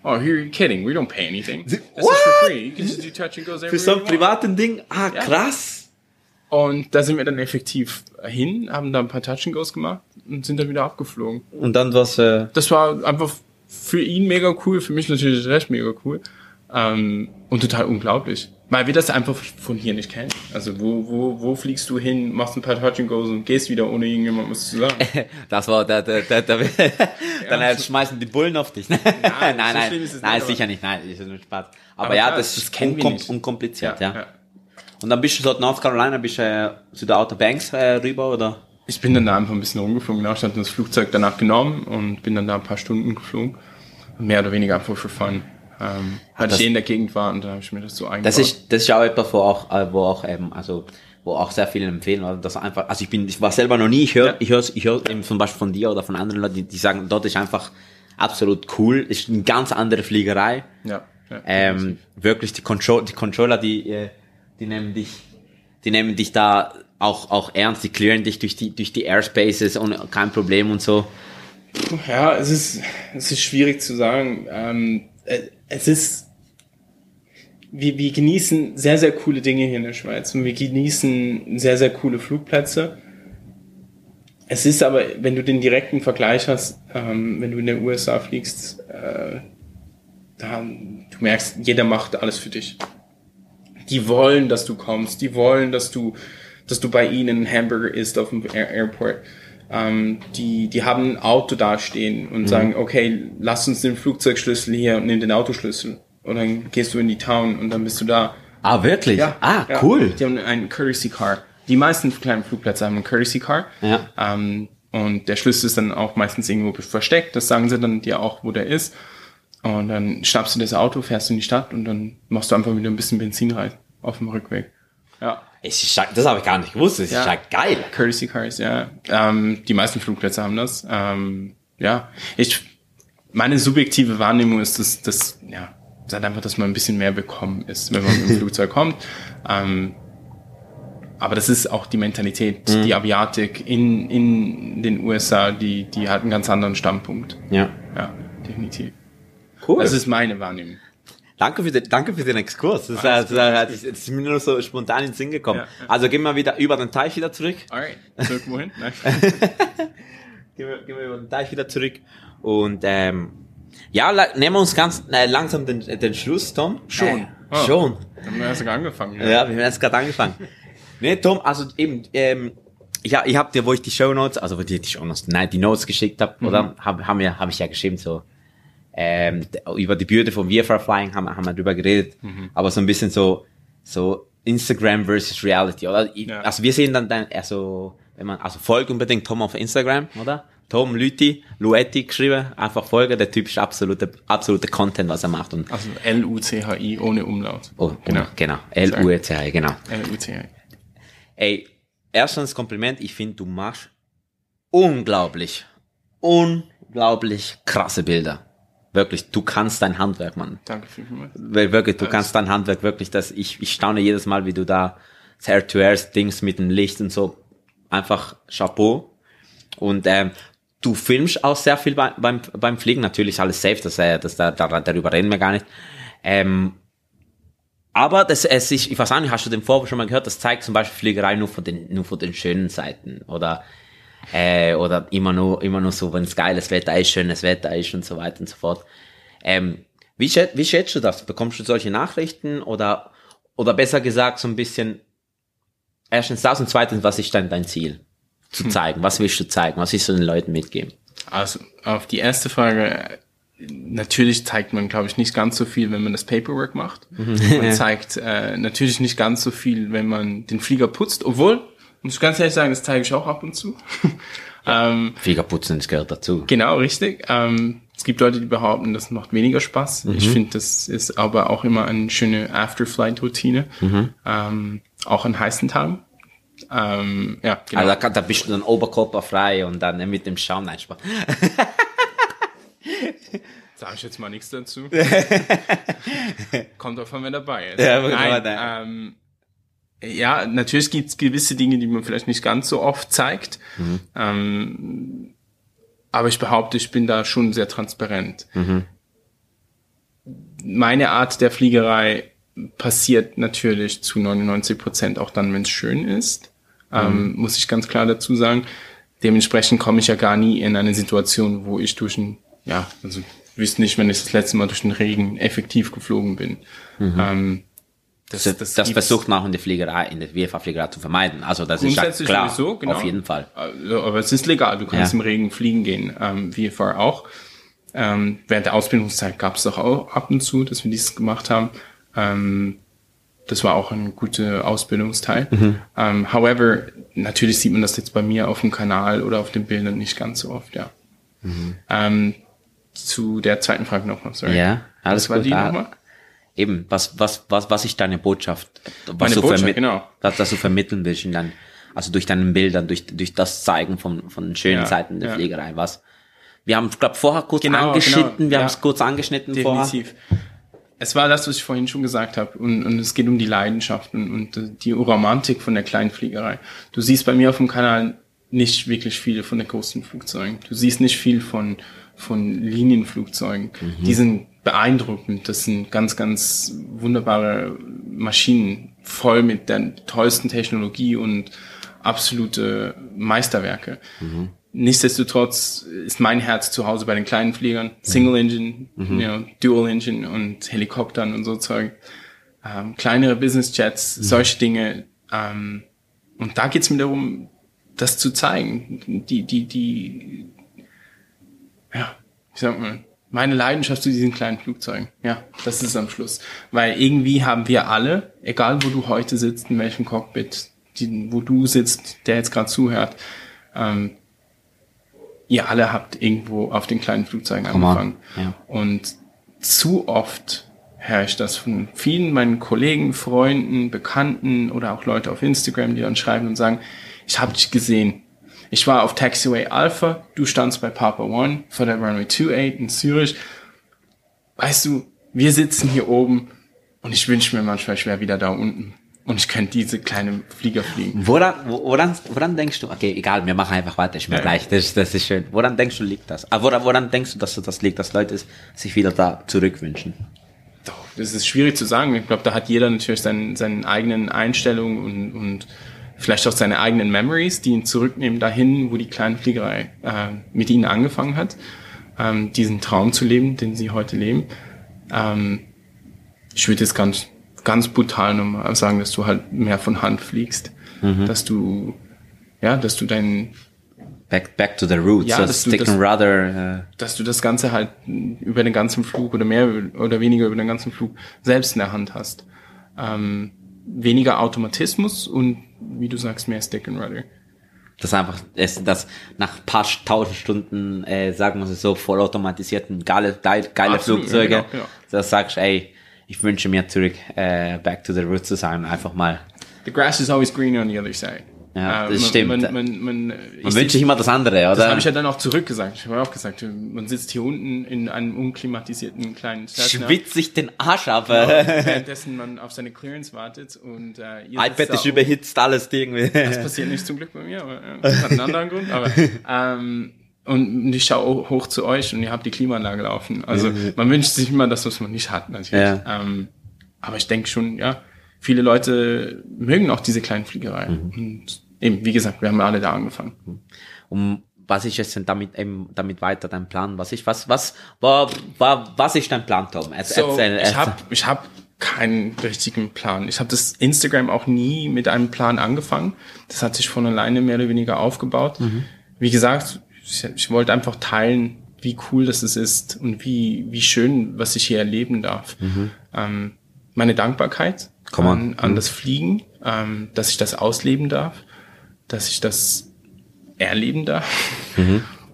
Oh, you're kidding. We don't pay anything. This is What? for free. You can just do touch and goes Für everywhere so ein you want. privaten Ding? Ah, krass. Und da sind wir dann effektiv hin, haben da ein paar Touch and Goes gemacht und sind dann wieder abgeflogen. Und dann was, äh, Das war einfach für ihn mega cool, für mich natürlich recht mega cool. Ähm, und total unglaublich. Weil wir das einfach von hier nicht kennen. Also wo, wo, wo fliegst du hin, machst ein paar Touch and Goes und gehst wieder ohne irgendjemand was zu sagen. das war der, der, der, der dann äh, schmeißen die Bullen auf dich. nein, nein, so nein, es nein, nicht, aber- sicher nicht, nein, ist nur Spaß. Aber, Aber ja, klar, das ist kennen wir unkom nicht. unkompliziert, ja. Und dann bist du dort North Carolina, bist du äh, zu der Outer Banks äh, rüber, oder? Ich bin dann da einfach ein bisschen rumgeflogen. Genau, ich hatte das Flugzeug danach genommen und bin dann da ein paar Stunden geflogen. Mehr oder weniger einfach für fun. Ähm, weil das- ich in der Gegend war und da habe ich mir das so eingebaut. Das ist, das ist auch etwas, wo auch, äh, wo auch eben, also, wo auch sehr viele empfehlen, oder? dass einfach, also ich bin, ich war selber noch nie, ich höre, Ja. ich höre, ich höre eben zum Beispiel von dir oder von anderen Leuten, die, die sagen, dort ist einfach absolut cool, ist eine ganz andere Fliegerei. ja, ja, Ähm, wirklich die, Control, die Controller, die, äh, die nehmen dich, die nehmen dich da auch, auch ernst, die clearen dich durch die, durch die Airspaces und kein Problem und so. Ja, es ist, es ist schwierig zu sagen. Ähm, äh, es ist, wir, wir genießen sehr, sehr coole Dinge hier in der Schweiz und wir genießen sehr, sehr coole Flugplätze. Es ist aber, wenn du den direkten Vergleich hast, ähm, wenn du in den USA fliegst, äh, da, du merkst, jeder macht alles für dich. Die wollen, dass du kommst, die wollen, dass du, dass du bei ihnen einen Hamburger isst auf dem Air Airport. Ähm, die, die haben ein Auto dastehen und sagen, okay, lass uns den Flugzeugschlüssel hier und nimm den Autoschlüssel. Und dann gehst du in die Town und dann bist du da. Ah, wirklich? ah, ja. cool. Die haben einen Courtesy Car. Die meisten kleinen Flugplätze haben einen Courtesy Car. Ja. Ähm, und der Schlüssel ist dann auch meistens irgendwo versteckt. Das sagen sie dann dir auch, wo der ist. Und dann schnappst du das Auto, fährst in die Stadt und dann machst du einfach wieder ein bisschen Benzin rein auf dem Rückweg. Ja. Es ist, das habe ich gar nicht gewusst, das Ja. ist ja geil. Courtesy Cars, ja. Ähm, die meisten Flugplätze haben das. Ähm, ja, ich, meine subjektive Wahrnehmung ist, dass, dass ja, halt einfach, dass man ein bisschen mehr bekommen ist, wenn man mit dem Flugzeug kommt. Ähm, aber das ist auch die Mentalität, die Aviatik in, in den USA, die, die hat einen ganz anderen Standpunkt. Ja. Ja, definitiv. Cool. Das ist meine Wahrnehmung. Danke für den, danke für den Exkurs. Das, das, das, ist mir nur so spontan in den Sinn gekommen. Ja, ja. Also gehen wir wieder über den Teich wieder zurück. Alright, zurück wohin? Gehen wir, gehen wir über den Teich wieder zurück. Und ähm, ja, nehmen wir uns ganz äh, langsam den, den Schluss, Tom. Schon. Ah. Schon. Dann haben wir erst angefangen. Ja, wir haben jetzt gerade angefangen. nee, Tom, also eben, ähm, ja, ich hab dir, wo ich die Show Notes, also wo die, die Show Notes, nein, die Notes geschickt habe, oder? Hab, haben wir, habe ich ja geschrieben, so, ähm, über die Bürde von VFR Flying haben, wir- haben wir drüber geredet, aber so ein bisschen so, so Instagram versus Reality, oder? Ja. Also wir sehen dann, dann, also, wenn man, also folgt unbedingt Tom auf Instagram, oder? Tom Lüti, Luetti geschrieben, einfach folgen, der Typ ist absolute, absolute Content, was er macht und, Also L-U-C-H-I ohne Umlaut. oh, genau, genau, L-U-E-T, genau. L-U-C-H-I. Ey, erstens Kompliment, ich finde, du machst unglaublich, unglaublich krasse Bilder. Wirklich, du kannst dein Handwerk, Mann. Danke vielmals. Weil Wirklich, du kannst dein Handwerk wirklich, das, ich, ich staune jedes Mal, wie du da das Air-to-Air-Dings mit dem Licht und so, einfach Chapeau. Und ähm, du filmst auch sehr viel beim, beim, beim Fliegen, natürlich alles safe, das, äh, das, da, da, darüber reden wir gar nicht. Ähm, aber das, es ist, ich weiß auch nicht, hast du den Vorwurf schon mal gehört, das zeigt zum Beispiel Fliegerei nur von den, nur von den schönen Seiten oder, äh, oder immer nur, immer nur so, wenn es geiles Wetter ist, schönes Wetter ist und so weiter und so fort. Ähm, wie, schät, wie schätzt du das? Bekommst du solche Nachrichten oder, oder besser gesagt so ein bisschen, erstens das und zweitens, was ist dann dein Ziel? Zu zeigen, was willst du zeigen? Was willst du den Leuten mitgeben? Also, auf die erste Frage, natürlich zeigt man, glaube ich, nicht ganz so viel, wenn man das Paperwork macht. Man zeigt äh, natürlich nicht ganz so viel, wenn man den Flieger putzt, obwohl, muss ganz ehrlich sagen, das zeige ich auch ab und zu. ähm, Fliegerputzen, das gehört dazu. genau, richtig. Ähm, es gibt Leute, die behaupten, das macht weniger Spaß. Ich finde, das ist aber auch immer eine schöne After-Flight-Routine, ähm, auch an heißen Tagen. Ähm, ja, genau. Also da, kann- da bist du dann oberkörperfrei und dann mit dem Schaum, nein, Spaß. Sag ich jetzt mal nichts dazu. Kommt davon, wer dabei ist. Ja, genau, Nein, ähm, ja, natürlich gibt es gewisse Dinge, die man vielleicht nicht ganz so oft zeigt. Mhm. Ähm, aber ich behaupte, ich bin da schon sehr transparent. Mhm. Meine Art der Fliegerei passiert natürlich zu 99 Prozent auch dann, wenn es schön ist. Ähm, Mhm. muss ich ganz klar dazu sagen. Dementsprechend komme ich ja gar nie in eine Situation, wo ich durch ein, ja, also wüsste nicht, wenn ich das letzte Mal durch den Regen effektiv geflogen bin. Ähm, das, Das, das, gibt's- versucht man auch in der Fliegerei, in der WFA-Fliegerei zu vermeiden. Also das ist ja klar, sowieso, genau. auf jeden Fall. Also, aber es ist legal, du kannst Ja. im Regen fliegen gehen, ähm, vorher auch. Ähm, während der Ausbildungszeit gab es doch auch ab und zu, dass wir dies gemacht haben. Ähm, das war auch ein guter Ausbildungsteil. Mhm. Ähm, however, natürlich sieht man das jetzt bei mir auf dem Kanal oder auf den Bildern nicht ganz so oft, ja. Ähm, zu der zweiten Frage nochmal, sorry. Ja, alles Was war gut. die nochmal? Eben, was, was, was, was ist deine Botschaft? Was Meine du Botschaft, genau. Was, was du vermitteln willst in dein, also durch deinen Bildern, durch, durch das Zeigen von, von schönen Ja, Seiten der ja. Fliegerei, was? Wir haben, glaube vorher kurz Genau, angeschnitten, genau, wir ja. haben es kurz angeschnitten vorher. Definitiv. Es war das, was ich vorhin schon gesagt habe. Und, und es geht um die Leidenschaft und, und die Romantik von der Kleinfliegerei. Du siehst bei mir auf dem Kanal nicht wirklich viele von den großen Flugzeugen. Du siehst nicht viel von, von Linienflugzeugen. Die sind beeindruckend. Das sind ganz, ganz wunderbare Maschinen, voll mit der tollsten Technologie und absolute Meisterwerke. Nichtsdestotrotz ist mein Herz zu Hause bei den kleinen Fliegern, Single Engine, you know, Dual Engine und Helikoptern und so Zeug. Ähm, kleinere Business Jets, solche Dinge. Ähm, und da geht's mir darum, das zu zeigen. Die, die, die, ja, ich sag mal, meine Leidenschaft zu diesen kleinen Flugzeugen. Ja, das ist am Schluss. Weil irgendwie haben wir alle, egal wo du heute sitzt, in welchem Cockpit, die, wo du sitzt, der jetzt gerade zuhört, ähm, ihr alle habt irgendwo auf den kleinen Flugzeugen Come angefangen. Ja. Und zu oft höre ich das von vielen meinen Kollegen, Freunden, Bekannten oder auch Leute auf Instagram, die dann schreiben und sagen, ich habe dich gesehen. Ich war auf Taxiway Alpha, du standst bei Papa One vor der Runway 28 in Zürich. Weißt du, wir sitzen hier oben und ich wünsche mir manchmal, ich wäre wieder da unten und ich könnte diese kleine Flieger fliegen. Woran, wo- woran, woran denkst du, okay, egal, wir machen einfach weiter, ich mir Ja. gleich, das, das ist schön. Woran denkst du, liegt das? Ah, woran, woran denkst du, dass das liegt, dass Leute sich wieder da zurückwünschen? Doch, das ist schwierig zu sagen. Ich glaube, da hat jeder natürlich seinen, seinen eigenen Einstellungen und, und vielleicht auch seine eigenen Memories, die ihn zurücknehmen dahin, wo die kleine Fliegerei äh, mit ihnen angefangen hat, ähm, diesen Traum zu leben, den sie heute leben. Ähm, ich würde jetzt ganz, ganz brutal nochmal sagen, dass du halt mehr von Hand fliegst, dass du, ja, dass du dein, Back, back to the roots. Ja, so dass du stick das- and rather. Äh, dass du das Ganze halt über den ganzen Flug oder mehr oder weniger über den ganzen Flug selbst in der Hand hast. Ähm, weniger Automatismus und wie du sagst, mehr Stick and Rudder. das einfach, es, das nach paar tausend Stunden, äh, sagen wir es so, vollautomatisierten, geile, geile, geile Absolut, Flugzeuge, ja, genau, genau. dass sagst, ey, ich wünsche mir zurück, äh, back to the roots zu sein, einfach mal. The grass is always greener on the other side. Ja, Äh, das man, stimmt. Man, man, man, Man wünscht sich immer das andere, Das oder? habe ich ja dann auch zurückgesagt. Ich habe auch gesagt, man sitzt hier unten in einem unklimatisierten kleinen Cessna, Schwitzt sich den Arsch ab. währenddessen man auf seine Clearance wartet und äh, ihr iPad ist überhitzt, alles irgendwie. Das passiert nicht zum Glück bei mir, aber das hat einen anderen Grund. Aber, ähm, und ich schaue hoch zu euch und ihr habt die Klimaanlage laufen. Also man wünscht sich immer das, was man nicht hat, natürlich. Ja. Ähm, aber ich denke schon, ja, viele Leute mögen auch diese kleinen Fliegereien. Mhm. Und eben, wie gesagt, wir haben alle da angefangen. um was ist jetzt denn damit eben damit weiter dein Plan? Was ist was was war, war was ist dein Plan, Tom? Erz- So, erzähl, ich erzähl. habe ich hab keinen richtigen Plan. Ich habe das Instagram auch nie mit einem Plan angefangen. Das hat sich von alleine mehr oder weniger aufgebaut. Mhm. Wie gesagt, ich, ich wollte einfach teilen, wie cool das ist und wie, wie schön, was ich hier erleben darf. Ähm, meine Dankbarkeit Mhm. An, an das Fliegen, ähm, dass ich das ausleben darf, dass ich das erleben darf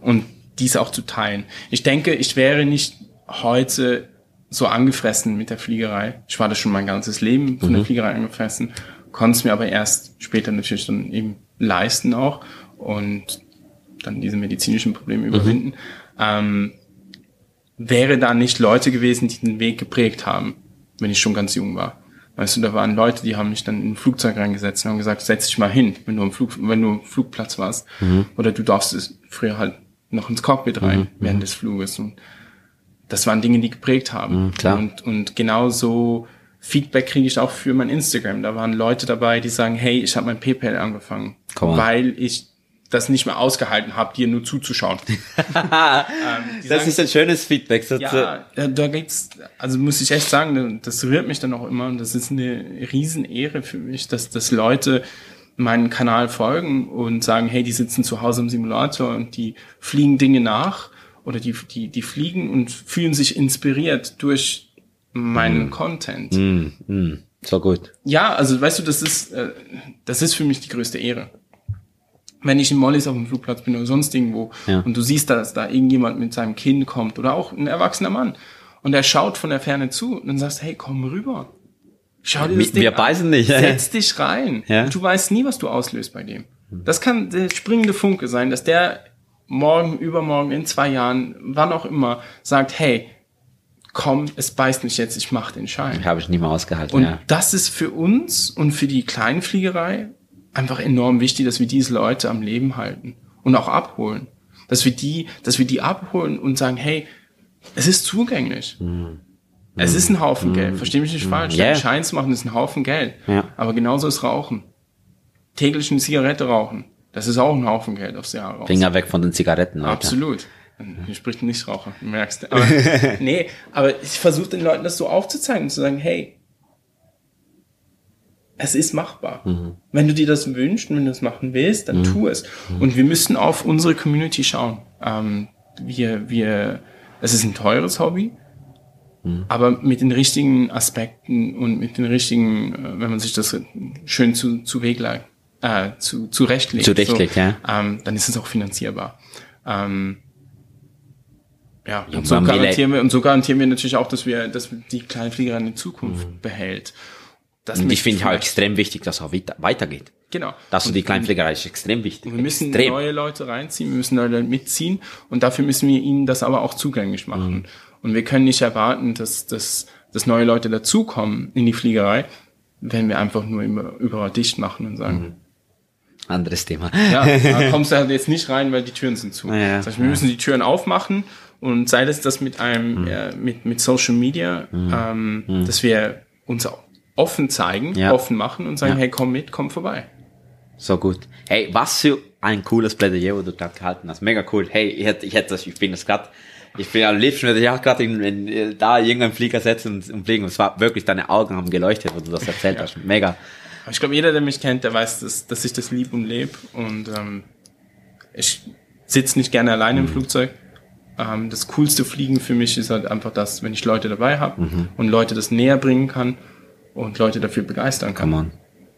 und dies auch zu teilen. Ich denke, ich wäre nicht heute so angefressen mit der Fliegerei. Ich war das schon mein ganzes Leben von der Fliegerei angefressen, konnte es mir aber erst später natürlich dann eben leisten auch und dann diese medizinischen Probleme überwinden. Ähm, wäre da nicht Leute gewesen, die den Weg geprägt haben, wenn ich schon ganz jung war. Weißt du, da waren Leute, die haben mich dann in ein Flugzeug reingesetzt und haben gesagt, setz dich mal hin, wenn du am Flug, wenn du am Flugplatz warst. Oder du darfst es früher halt noch ins Cockpit rein während des Fluges. Und das waren Dinge, die geprägt haben. klar. Und, und genauso Feedback kriege ich auch für mein Instagram. Da waren Leute dabei, die sagen, hey, ich habe mein PayPal angefangen, weil ich das nicht mehr ausgehalten habe, dir nur zuzuschauen. ähm, das sagen, ist ein schönes Feedback. So ja, da, gibt's, also muss ich echt sagen, das rührt mich dann auch immer und das ist eine Riesenehre für mich, dass, dass Leute meinen Kanal folgen und sagen, hey, die sitzen zu Hause im Simulator und die fliegen Dinge nach oder die, die, die fliegen und fühlen sich inspiriert durch meinen Content. Mm, mm, so gut. Ja, also weißt du, das ist, äh, das ist für mich die größte Ehre. Wenn ich in Mollis auf dem Flugplatz bin oder sonst irgendwo Ja. und du siehst, dass da irgendjemand mit seinem Kind kommt oder auch ein erwachsener Mann und er schaut von der Ferne zu und dann sagst, hey, komm rüber. Schau dir das Wir- Ding wir an. beißen nicht. Setz dich rein. Ja. Du weißt nie, was du auslöst bei dem. Das kann der springende Funke sein, dass der morgen, übermorgen, in zwei Jahren, wann auch immer, sagt, hey, komm, es beißt mich jetzt, ich mach den Schein. Habe ich nie mehr ausgehalten. Und ja. das ist für uns und für die Kleinfliegerei einfach enorm wichtig, dass wir diese Leute am Leben halten und auch abholen. Dass wir die, dass wir die abholen und sagen, hey, es ist zugänglich. Es ist ein Haufen Geld. Versteh mich nicht falsch. Yeah. Schein zu machen ist ein Haufen Geld. Ja. Aber genauso ist Rauchen. Täglich eine Zigarette rauchen. Das ist auch ein Haufen Geld aufs Jahr raus. Finger weg von den Zigaretten, Leute. Absolut. Hier spricht ein Nichtraucher, du merkst. Aber, nee, aber ich versuche den Leuten das so aufzuzeigen und zu sagen, hey, es ist machbar. Wenn du dir das wünschst und wenn du das machen willst, dann tu es. Und wir müssen auf unsere Community schauen. Ähm, wir, wir, es ist ein teures Hobby, aber mit den richtigen Aspekten und mit den richtigen, äh, wenn man sich das schön zu, zu Weg legt, äh, zu, zurechtlegt, Zurechtlegt, ja. ähm, dann ist es auch finanzierbar. Ähm, ja, und so garantieren wir, und so garantieren wir natürlich auch, dass wir, dass die Kleinfliegerei in Zukunft behält. Das Und ich finde halt extrem wichtig, dass es auch weiter, weitergeht. Genau. Dass du Und- die Kleinpflegerei ist extrem wichtig. wir müssen extrem. neue Leute reinziehen, wir müssen neue Leute mitziehen und dafür müssen wir ihnen das aber auch zugänglich machen. Mhm. Und wir können nicht erwarten, dass, dass, dass neue Leute dazukommen in die Fliegerei, wenn wir einfach nur immer überall dicht machen und Mhm. sagen, Anderes Thema. ja, da kommst du halt jetzt nicht rein, weil die Türen sind zu. Ja, das heißt, wir müssen die Türen aufmachen und sei das das mit einem, äh, mit, mit Social Media, ähm, dass wir uns offen zeigen, Ja. offen machen und sagen, Ja. hey, komm mit, komm vorbei. So gut. Hey, was für ein cooles Plädoyer, wo du gerade gehalten hast. Mega cool. Hey, ich hätte, ich hätte das, ich bin das gerade, ich bin am liebsten, würde ich auch gerade in, in, da irgendeinen Flieger setzen und, und fliegen. Und es war wirklich, deine Augen haben geleuchtet, wo du das erzählt hast. Mega. Aber ich glaube, jeder, der mich kennt, der weiß, dass, dass ich das lieb und lebe. Und ähm, ich sitze nicht gerne alleine Mhm. im Flugzeug. Ähm, das coolste Fliegen für mich ist halt einfach das, wenn ich Leute dabei habe Mhm. und Leute das näher bringen kann und Leute dafür begeistern kann. Come on.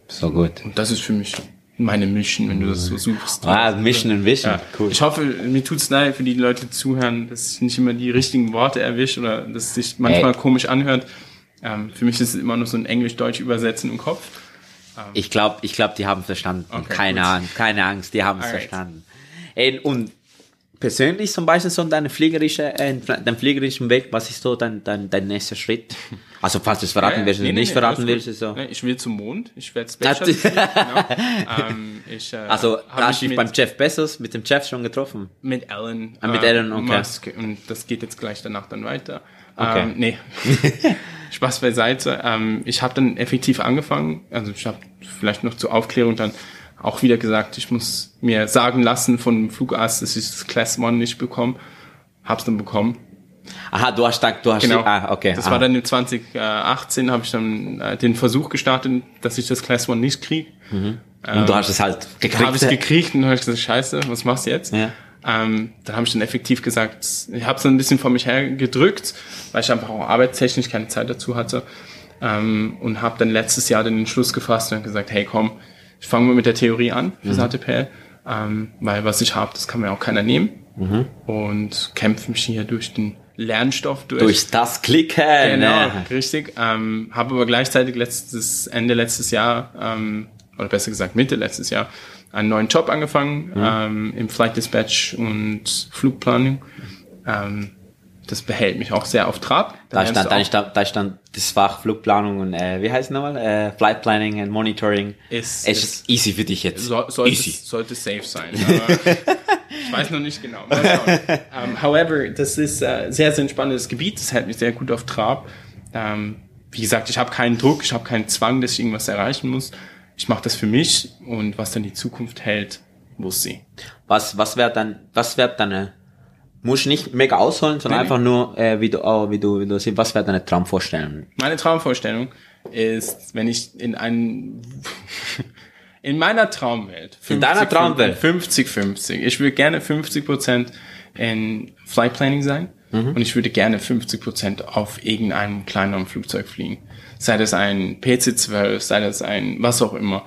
So gut. Und das ist für mich meine Mission, wenn du das so suchst. Ah, Mission and Vision. Ja. Cool. Ich hoffe, mir tut's leid für die Leute, die zuhören, dass ich nicht immer die richtigen Worte erwische oder dass es sich manchmal Ey. komisch anhört. Ähm, für mich ist es immer nur so ein Englisch-Deutsch übersetzen im Kopf. Ich glaube, ich glaub, die haben verstanden. Okay, keine. Angst, keine Angst, die haben es verstanden. Ey, und persönlich zum Beispiel so deine fliegerische, äh, dein fliegerischen Weg, was ist so dein, dein, dein nächster Schritt? Also falls du es verraten Ja, willst nee, oder nee, nicht nee, verraten willst, so. Nee, ich will zum Mond. Ich werde Space genau. ähm, ich, äh, Also da hast du mich dich beim Jeff Bezos, mit dem Jeff schon getroffen. mit Alan, Ah, mit Elon, okay. Musk und das geht jetzt gleich danach dann weiter. Okay. Ähm, nee, Spaß beiseite. Ähm, ich habe dann effektiv angefangen, also ich habe vielleicht noch zur Aufklärung dann auch wieder gesagt, ich muss mir sagen lassen von dem Flugarzt, dass ich das Class One nicht bekomme. Hab's dann bekommen. Aha, du hast dann, du hast, Genau. ah, okay. Das ah. war dann im 2018, habe ich dann äh, den Versuch gestartet, dass ich das Class One nicht kriege. und du hast es halt Da habe gekriegt. ich gekriegt und habe ich gesagt, scheiße, was machst du jetzt? Ja. Ähm, dann habe ich dann effektiv gesagt, ich habe so ein bisschen vor mich her gedrückt, weil ich einfach auch arbeitstechnisch keine Zeit dazu hatte. Ähm, und habe dann letztes Jahr den Entschluss gefasst und gesagt, hey komm, ich fange mal mit der Theorie an für Mhm. SATPL, ähm, weil was ich habe, das kann mir auch keiner nehmen. Mhm. Und kämpfe mich hier durch den Lernstoff durch. Durch das Klicken. Genau, richtig. Ähm, habe aber gleichzeitig letztes Ende letztes Jahr ähm, oder besser gesagt Mitte letztes Jahr einen neuen Job angefangen ähm, im Flight Dispatch und Flugplanung. Ähm, das behält mich auch sehr auf Trab. Da stand, da stand, da stand das Fach Flugplanung und äh, wie heißt es nochmal? Äh, Flight Planning and Monitoring. Ist- es ist easy für dich jetzt. So, sollte, easy. sollte safe sein. Ich weiß noch nicht genau. Um, however, das ist äh, sehr, sehr ein spannendes Gebiet. Das hält mich sehr gut auf Trab. Ähm, wie gesagt, ich habe keinen Druck, ich habe keinen Zwang, dass ich irgendwas erreichen muss. Ich mache das für mich und was dann die Zukunft hält, muss sie. Was, was wäre dann, was wäre deine, muss nicht mega ausholen, sondern Nee, einfach nur, äh, wie du, oh, wie du, wie du siehst, was wäre deine Traumvorstellung? Meine Traumvorstellung ist, wenn ich in einen in meiner Traumwelt. In deiner Traumwelt? 50-50. Ich würde gerne 50% in Flight Planning sein Mhm. und ich würde gerne 50% auf irgendeinem kleineren Flugzeug fliegen. Sei das ein PC-12, sei das ein was auch immer.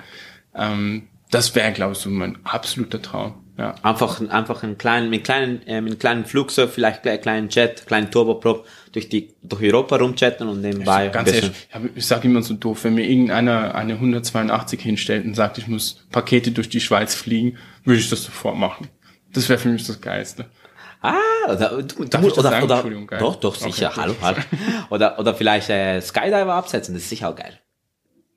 Ähm, das wäre, glaube ich, so mein absoluter Traum. Ja. Einfach, einfach einen kleinen, mit kleinen, äh, mit einem kleinen Flugzeug, vielleicht einen kleinen Jet, kleinen Turboprop durch die, durch Europa rumchatten und nebenbei ein Ganz bisschen. ehrlich, ich, hab- ich sag immer so doof, wenn mir irgendeiner eine 182 hinstellt und sagt, ich muss Pakete durch die Schweiz fliegen, würde ich das sofort machen. Das wäre für mich das Geilste. Ah, oder, du, du Darf ich das oder, sagen? oder, geil. doch, doch, Okay, sicher, gut. hallo, hallo. Oder, oder vielleicht, äh, Skydiver absetzen, das ist sicher auch geil.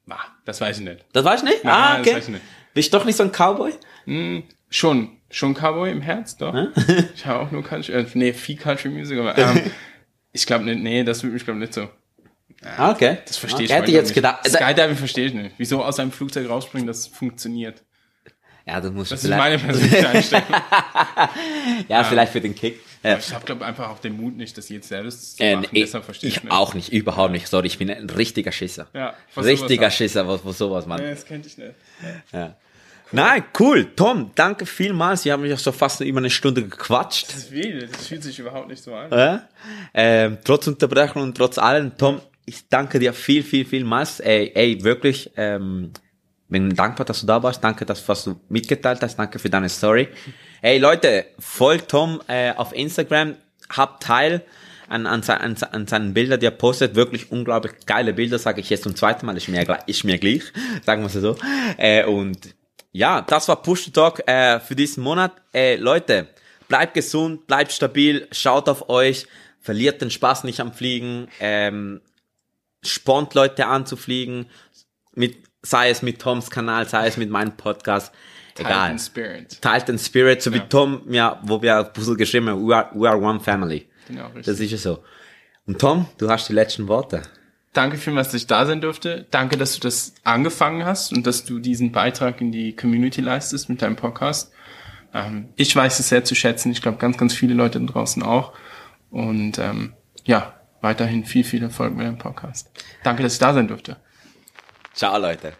Ah, das weiß ich nicht. Das weißt du nicht? Nein, ah, das okay. weiß ich nicht. Bist du doch nicht so ein Cowboy? Schon, schon Cowboy im Herz, doch. Ich habe auch nur Country, äh, nee, viel Country Music, aber ähm, ich glaube nicht, nee, das würde mich glaube nicht so. Ah, okay. Das verstehe okay, ich Hätte jetzt nicht. gedacht. äh, Skydiving verstehe ich nicht. Wieso aus einem Flugzeug rausspringen, das funktioniert. Ja, das muss Das ist meine persönliche Einstellung. ja, vielleicht für den Kick. Ja. Ich habe glaube einfach auch den Mut nicht, das jetzt selbst zu Äh, machen. ich, Deshalb verstehe ich, ich nicht. auch nicht, überhaupt nicht. Sorry, ich bin ein richtiger Schisser. Ja, richtiger Schisser, was sowas, Mann. Nee, das könnte ich nicht. Nein, cool. Tom, danke vielmals. Wir haben mich auch so fast über eine Stunde gequatscht. Das ist wild, das fühlt sich überhaupt nicht so an. Ja? Ähm, trotz Unterbrechung und trotz allem, Tom, ich danke dir viel, viel, vielmals. Ey, ey wirklich, ähm, bin dankbar, dass du da warst. Danke, dass was du mitgeteilt hast. Danke für deine Story. Ey, Leute, folgt Tom äh, auf Instagram, habt teil an, an, an, an seinen Bildern, die er postet. Wirklich unglaublich geile Bilder, sage ich jetzt zum zweiten Mal. Ist mir, gleich- ist mir gleich, sagen wir es so. Äh, und ja, das war Push to Talk äh, für diesen Monat. Äh, Leute, bleibt gesund, bleibt stabil, schaut auf euch, verliert den Spaß nicht am Fliegen, ähm, spornt Leute an zu fliegen, mit, sei es mit Toms Kanal, sei es mit meinem Podcast, egal. Titan Spirit. Teilt den Spirit, so wie Ja. Tom, ja, wo wir auf Puzzle geschrieben haben, we are, we are one family. Genau, richtig. Das ist ja so. Und Tom, du hast die letzten Worte. Danke vielmals, dass ich da sein durfte. Danke, dass du das angefangen hast und dass du diesen Beitrag in die Community leistest mit deinem Podcast. Ähm, ich weiß es sehr zu schätzen. Ich glaube, ganz, ganz viele Leute da draußen auch. Und ähm, ja, weiterhin viel, viel Erfolg mit deinem Podcast. Danke, dass ich da sein durfte. Ciao, Leute.